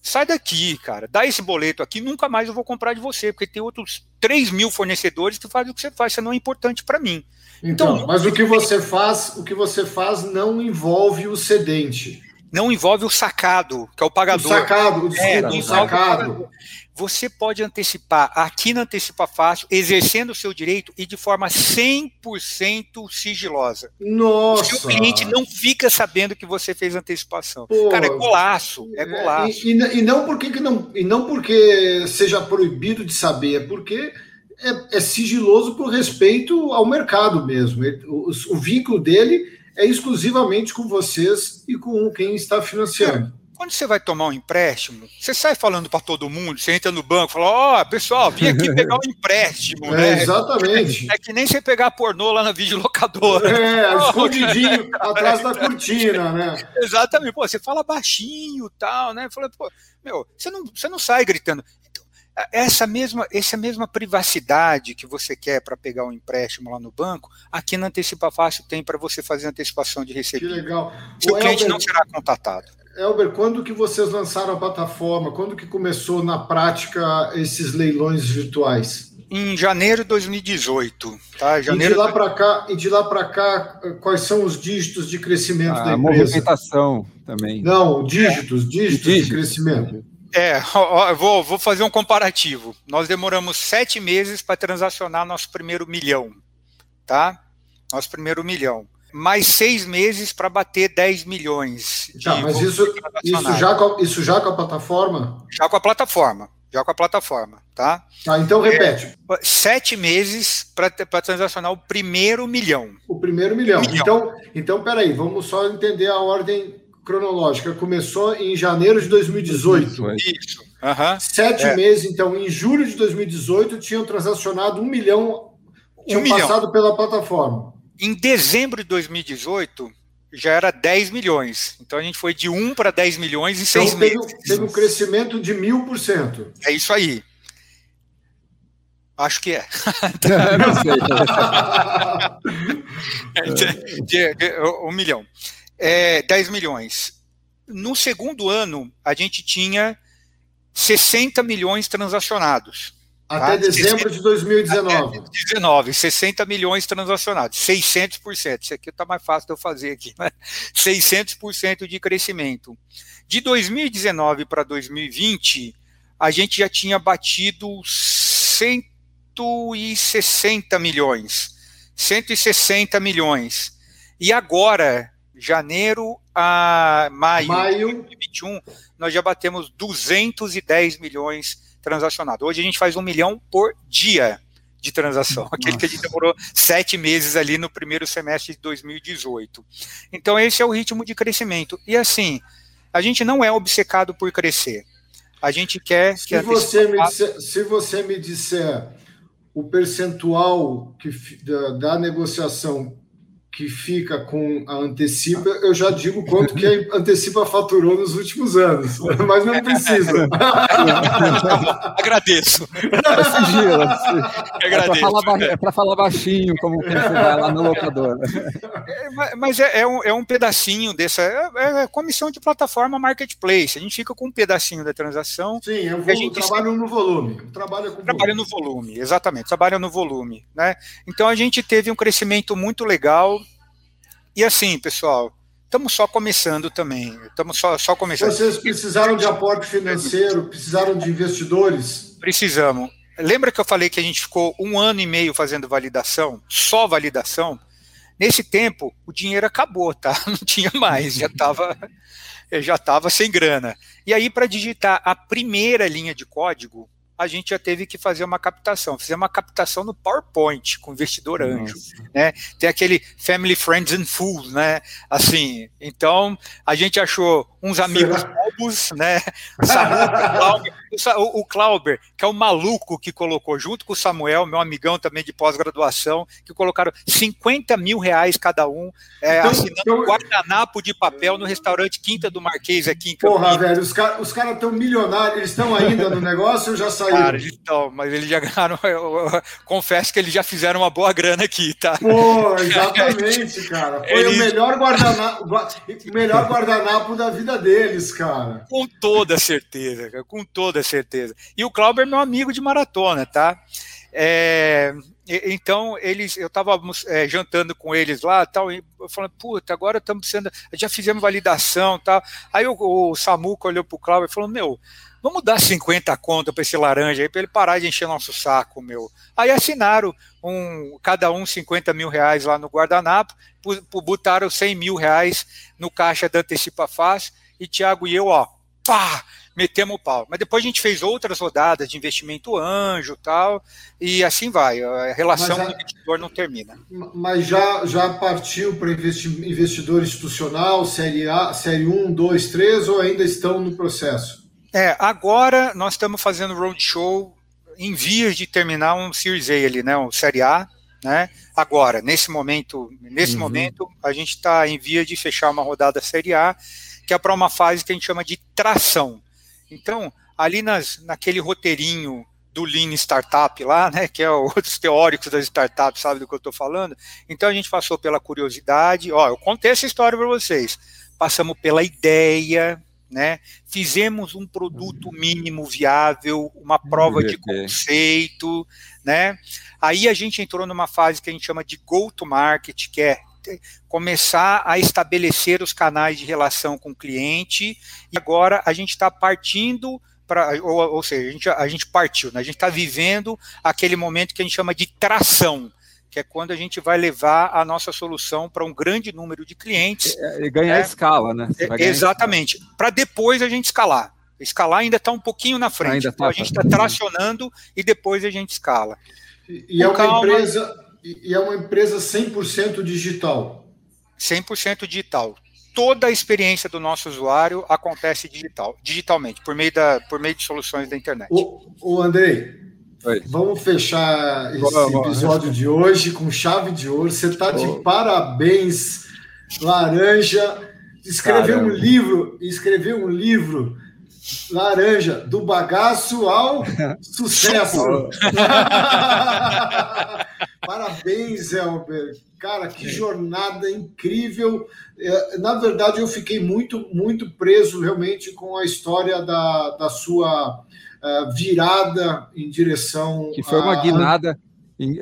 sai daqui, cara, dá esse boleto aqui, nunca mais eu vou comprar de você, porque tem outros 3 mil fornecedores que fazem o que você faz, isso não é importante para mim. Então, então, mas o que você faz, o que você faz não envolve o cedente. Não envolve o sacado, que é o pagador. O sacado, desculpa, é, o sacado você pode antecipar aqui na Antecipa Fácil, exercendo o seu direito e de forma 100% sigilosa. Nossa! O seu cliente não fica sabendo que você fez antecipação. Pô, Cara, é golaço, é, é golaço. E, e, e, não porque que não, e não porque seja proibido de saber, é porque é, é sigiloso por respeito ao mercado mesmo. O, o vínculo dele é exclusivamente com vocês e com quem está financiando. É. Quando você vai tomar um empréstimo, você sai falando para todo mundo, você entra no banco e fala: Ó, oh, pessoal, vim aqui pegar um empréstimo. É, né? Exatamente. É que nem você pegar pornô lá na videolocadora. É, escondidinho atrás da cortina, né? Exatamente. Pô, você fala baixinho tal, né? Fala, pô, meu, você não, você não sai gritando. Então, essa mesma, essa mesma privacidade que você quer para pegar um empréstimo lá no banco, aqui na Antecipa Fácil tem para você fazer antecipação de recebimento. Que legal. Seu o cliente Elber... não será contatado. Elber, quando que vocês lançaram a plataforma? Quando que começou na prática esses leilões virtuais? Em janeiro de 2018, tá? Janeiro e de lá para cá, e de lá para cá, quais são os dígitos de crescimento a da empresa? movimentação também. Não, dígitos, é. dígitos, dígitos de crescimento. É, ó, vou, vou fazer um comparativo. Nós demoramos sete meses para transacionar nosso primeiro milhão, tá? Nosso primeiro milhão mais seis meses para bater 10 milhões. Tá, mas isso, isso, já com, isso já com a plataforma? Já com a plataforma. Já com a plataforma, tá? Tá, então repete. É, sete meses para transacionar o primeiro milhão. O primeiro milhão. milhão. Então, então, peraí, vamos só entender a ordem cronológica. Começou em janeiro de 2018. Isso. Uhum. Sete é. meses, então, em julho de 2018, tinham transacionado um milhão, tinham um passado milhão. pela plataforma. Em dezembro de 2018, já era 10 milhões. Então a gente foi de 1 para 10 milhões em então, seis teve, meses. Teve um crescimento de mil por cento. É isso aí. Acho que é. Não sei. de, de, de, um milhão. É, 10 milhões. No segundo ano, a gente tinha 60 milhões transacionados. Até tá? dezembro de 2019. Até 19, 60 milhões transacionados, 600%. Isso aqui está mais fácil de eu fazer aqui, né? 600% de crescimento. De 2019 para 2020, a gente já tinha batido 160 milhões. 160 milhões. E agora, janeiro a maio, maio. de 2021, nós já batemos 210 milhões transacionado. Hoje a gente faz um milhão por dia de transação, Nossa. aquele que a gente demorou sete meses ali no primeiro semestre de 2018. Então, esse é o ritmo de crescimento. E assim, a gente não é obcecado por crescer. A gente quer se que. Você me disser, se você me disser o percentual que, da, da negociação que fica com a Antecipa, eu já digo quanto que a Antecipa faturou nos últimos anos, mas não precisa. Agradeço. É, é para falar, baixinho, como você vai lá no locador. É, mas é, é, um, é um pedacinho dessa. É, é comissão de plataforma marketplace. A gente fica com um pedacinho da transação. Sim, eu vou, a gente trabalho no volume. Trabalha com trabalha volume. no volume, exatamente. Trabalha no volume. Né? Então a gente teve um crescimento muito legal e assim, pessoal, estamos só começando também. Estamos só, só começando. Vocês precisaram de aporte financeiro, precisaram de investidores? Precisamos. Lembra que eu falei que a gente ficou um ano e meio fazendo validação, só validação? Nesse tempo, o dinheiro acabou, tá? Não tinha mais, já estava já estava sem grana. E aí, para digitar a primeira linha de código, a gente já teve que fazer uma captação. Fizemos uma captação no PowerPoint com investidor anjo, né? Tem aquele Family Friends and Fools, né? Assim, então a gente achou uns amigos bobos, né? o, o Clauber, que é o maluco que colocou junto com o Samuel, meu amigão também de pós-graduação, que colocaram 50 mil reais cada um, é, então, assinando então, guardanapo de papel no restaurante Quinta do Marquês aqui em Campinas. Porra, velho, os caras os cara estão milionários, eles estão ainda no negócio ou já? Saíram. Cara, então, mas eles já ganharam. Eu, eu, confesso que eles já fizeram uma boa grana aqui, tá? Pô, exatamente, cara. Foi eles... o melhor guardanapo, melhor guardanapo da vida deles, cara. Com toda certeza, cara, com toda certeza. E o Clauber é meu amigo de maratona, tá? É, então, eles, eu estava é, jantando com eles lá, tal, e eu falando, puta, agora estamos precisando, já fizemos validação, tal. Aí o, o Samuca olhou pro Cláudio e falou, meu, vamos dar 50 contas para esse laranja aí, para ele parar de encher nosso saco, meu. Aí assinaram um, cada um 50 mil reais lá no guardanapo, botaram 100 mil reais no caixa da Antecipa Fácil, e Thiago e eu, ó, pá, metemos o pau. Mas depois a gente fez outras rodadas de investimento anjo tal, e assim vai. A relação do investidor não termina. Mas já, já partiu para investidor institucional, série A, série 1, 2, 3, ou ainda estão no processo? É, agora nós estamos fazendo roadshow em vias de terminar um Series A ali, né? Um série A. Né? Agora, nesse momento, nesse uhum. momento, a gente está em via de fechar uma rodada Série A, que é para uma fase que a gente chama de tração. Então, ali nas, naquele roteirinho do Lean Startup lá, né, que é o, os teóricos das startups, sabe do que eu estou falando? Então a gente passou pela curiosidade, ó, eu contei essa história para vocês, passamos pela ideia, né, fizemos um produto mínimo viável, uma prova de conceito, né, aí a gente entrou numa fase que a gente chama de go-to-market, que é começar a estabelecer os canais de relação com o cliente, e agora a gente está partindo para, ou, ou, seja, a gente, a gente partiu, né? a gente está vivendo aquele momento que a gente chama de tração, que é quando a gente vai levar a nossa solução para um grande número de clientes. E, e ganhar é, escala, né? É, exatamente, para depois a gente escalar. Escalar ainda está um pouquinho na frente. Tá, então, a gente está tracionando e depois a gente escala. E, e é uma calma, empresa e é uma empresa 100% digital. 100% digital. Toda a experiência do nosso usuário acontece digital, digitalmente, por meio, da, por meio de soluções da internet. O, o Andrei, Oi. vamos fechar esse episódio de hoje com chave de ouro. Você está de parabéns, Laranja. Escreveu um livro, escreveu um livro Laranja, do bagaço ao sucesso. Parabéns, Elber. Cara, que jornada incrível. É, na verdade, eu fiquei muito, muito preso realmente com a história da, da sua uh, virada em direção. Que foi uma a... guinada,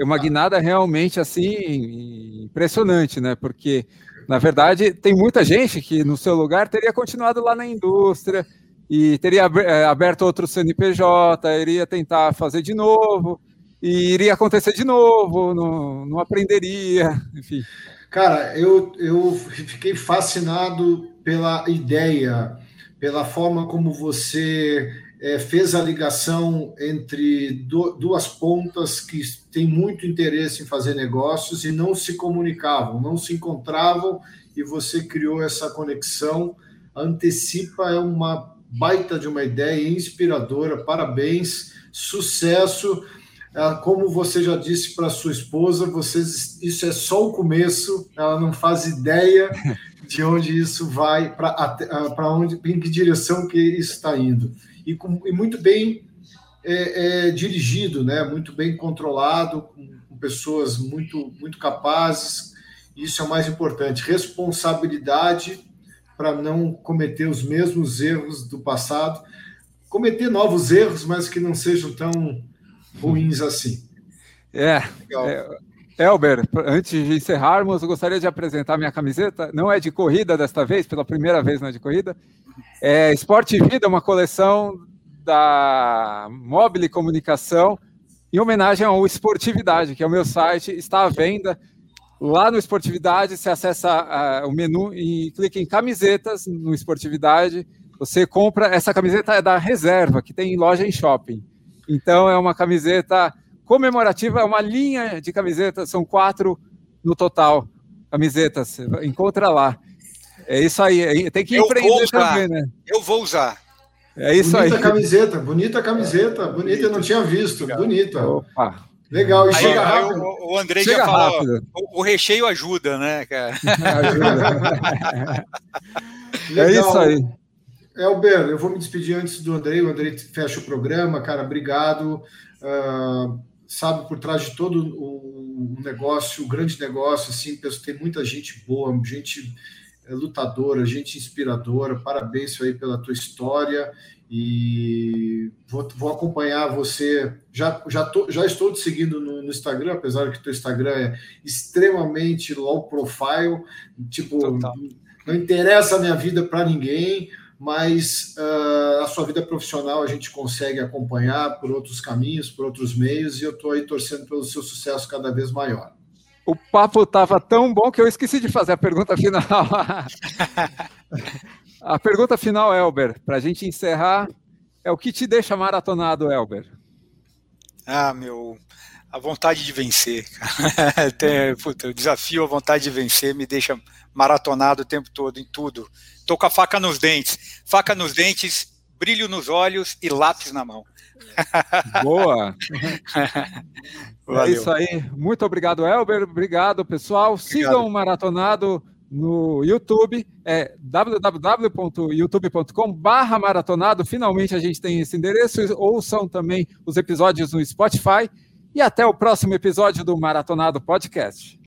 uma guinada realmente assim impressionante, né? Porque, na verdade, tem muita gente que no seu lugar teria continuado lá na indústria e teria é, aberto outro CNPJ, iria tentar fazer de novo, e iria acontecer de novo, não, não aprenderia, enfim. Cara, eu, eu fiquei fascinado pela ideia, pela forma como você é, fez a ligação entre do, duas pontas que têm muito interesse em fazer negócios e não se comunicavam, não se encontravam, e você criou essa conexão. Antecipa é uma baita de uma ideia inspiradora, parabéns, sucesso. Ah, como você já disse para sua esposa, vocês, isso é só o começo, ela não faz ideia de onde isso vai, para ah, onde, em que direção que isso está indo. E, com, e muito bem é, é, dirigido, né? muito bem controlado, com, com pessoas muito, muito capazes, isso é o mais importante. Responsabilidade para não cometer os mesmos erros do passado, cometer novos erros, mas que não sejam tão ruins assim. É, é, Elber, antes de encerrarmos, eu gostaria de apresentar minha camiseta. Não é de corrida desta vez, pela primeira vez não é de corrida. É Esporte Vida, uma coleção da Mobile Comunicação, em homenagem ao Esportividade, que é o meu site, está à venda. Lá no Esportividade, você acessa uh, o menu e clica em camisetas no Esportividade. Você compra. Essa camiseta é da reserva, que tem loja em shopping. Então, é uma camiseta comemorativa, é uma linha de camisetas, são quatro no total camisetas. Encontra lá. É isso aí. Tem que eu empreender também, né? Eu vou usar. É isso bonita aí. Bonita camiseta, bonita camiseta, bonita, eu não tinha visto, bonita. Opa. Legal, e aí, chega rápido. O, o André chega já falou, o, o, recheio ajuda, né, cara? ajuda. é isso aí. Elber, eu vou me despedir antes do Andrei. O Andrei fecha o programa, cara. Obrigado. Uh, sabe, por trás de todo o negócio, o grande negócio, assim, tem muita gente boa, gente é, lutadora, gente inspiradora. Parabéns aí pela tua história e vou, vou acompanhar você. Já, já, tô, já estou te seguindo no, no Instagram, apesar que teu Instagram é extremamente low profile, tipo, Total. não interessa a minha vida para ninguém mas uh, a sua vida profissional a gente consegue acompanhar por outros caminhos, por outros meios, e eu estou aí torcendo pelo seu sucesso cada vez maior. O papo estava tão bom que eu esqueci de fazer a pergunta final. a pergunta final, Elber, para a gente encerrar, é o que te deixa maratonado, Elber? Ah, meu, a vontade de vencer. Tem, puta, o desafio, a vontade de vencer me deixa maratonado o tempo todo, em tudo. Tô com a faca nos dentes. Faca nos dentes, brilho nos olhos e lápis na mão. Boa! é isso aí. Muito obrigado, Elber. Obrigado, pessoal. Obrigado. Sigam o Maratonado no YouTube, é www.youtube.com barra maratonado. Finalmente a gente tem esse endereço. Ouçam também os episódios no Spotify. E até o próximo episódio do Maratonado Podcast.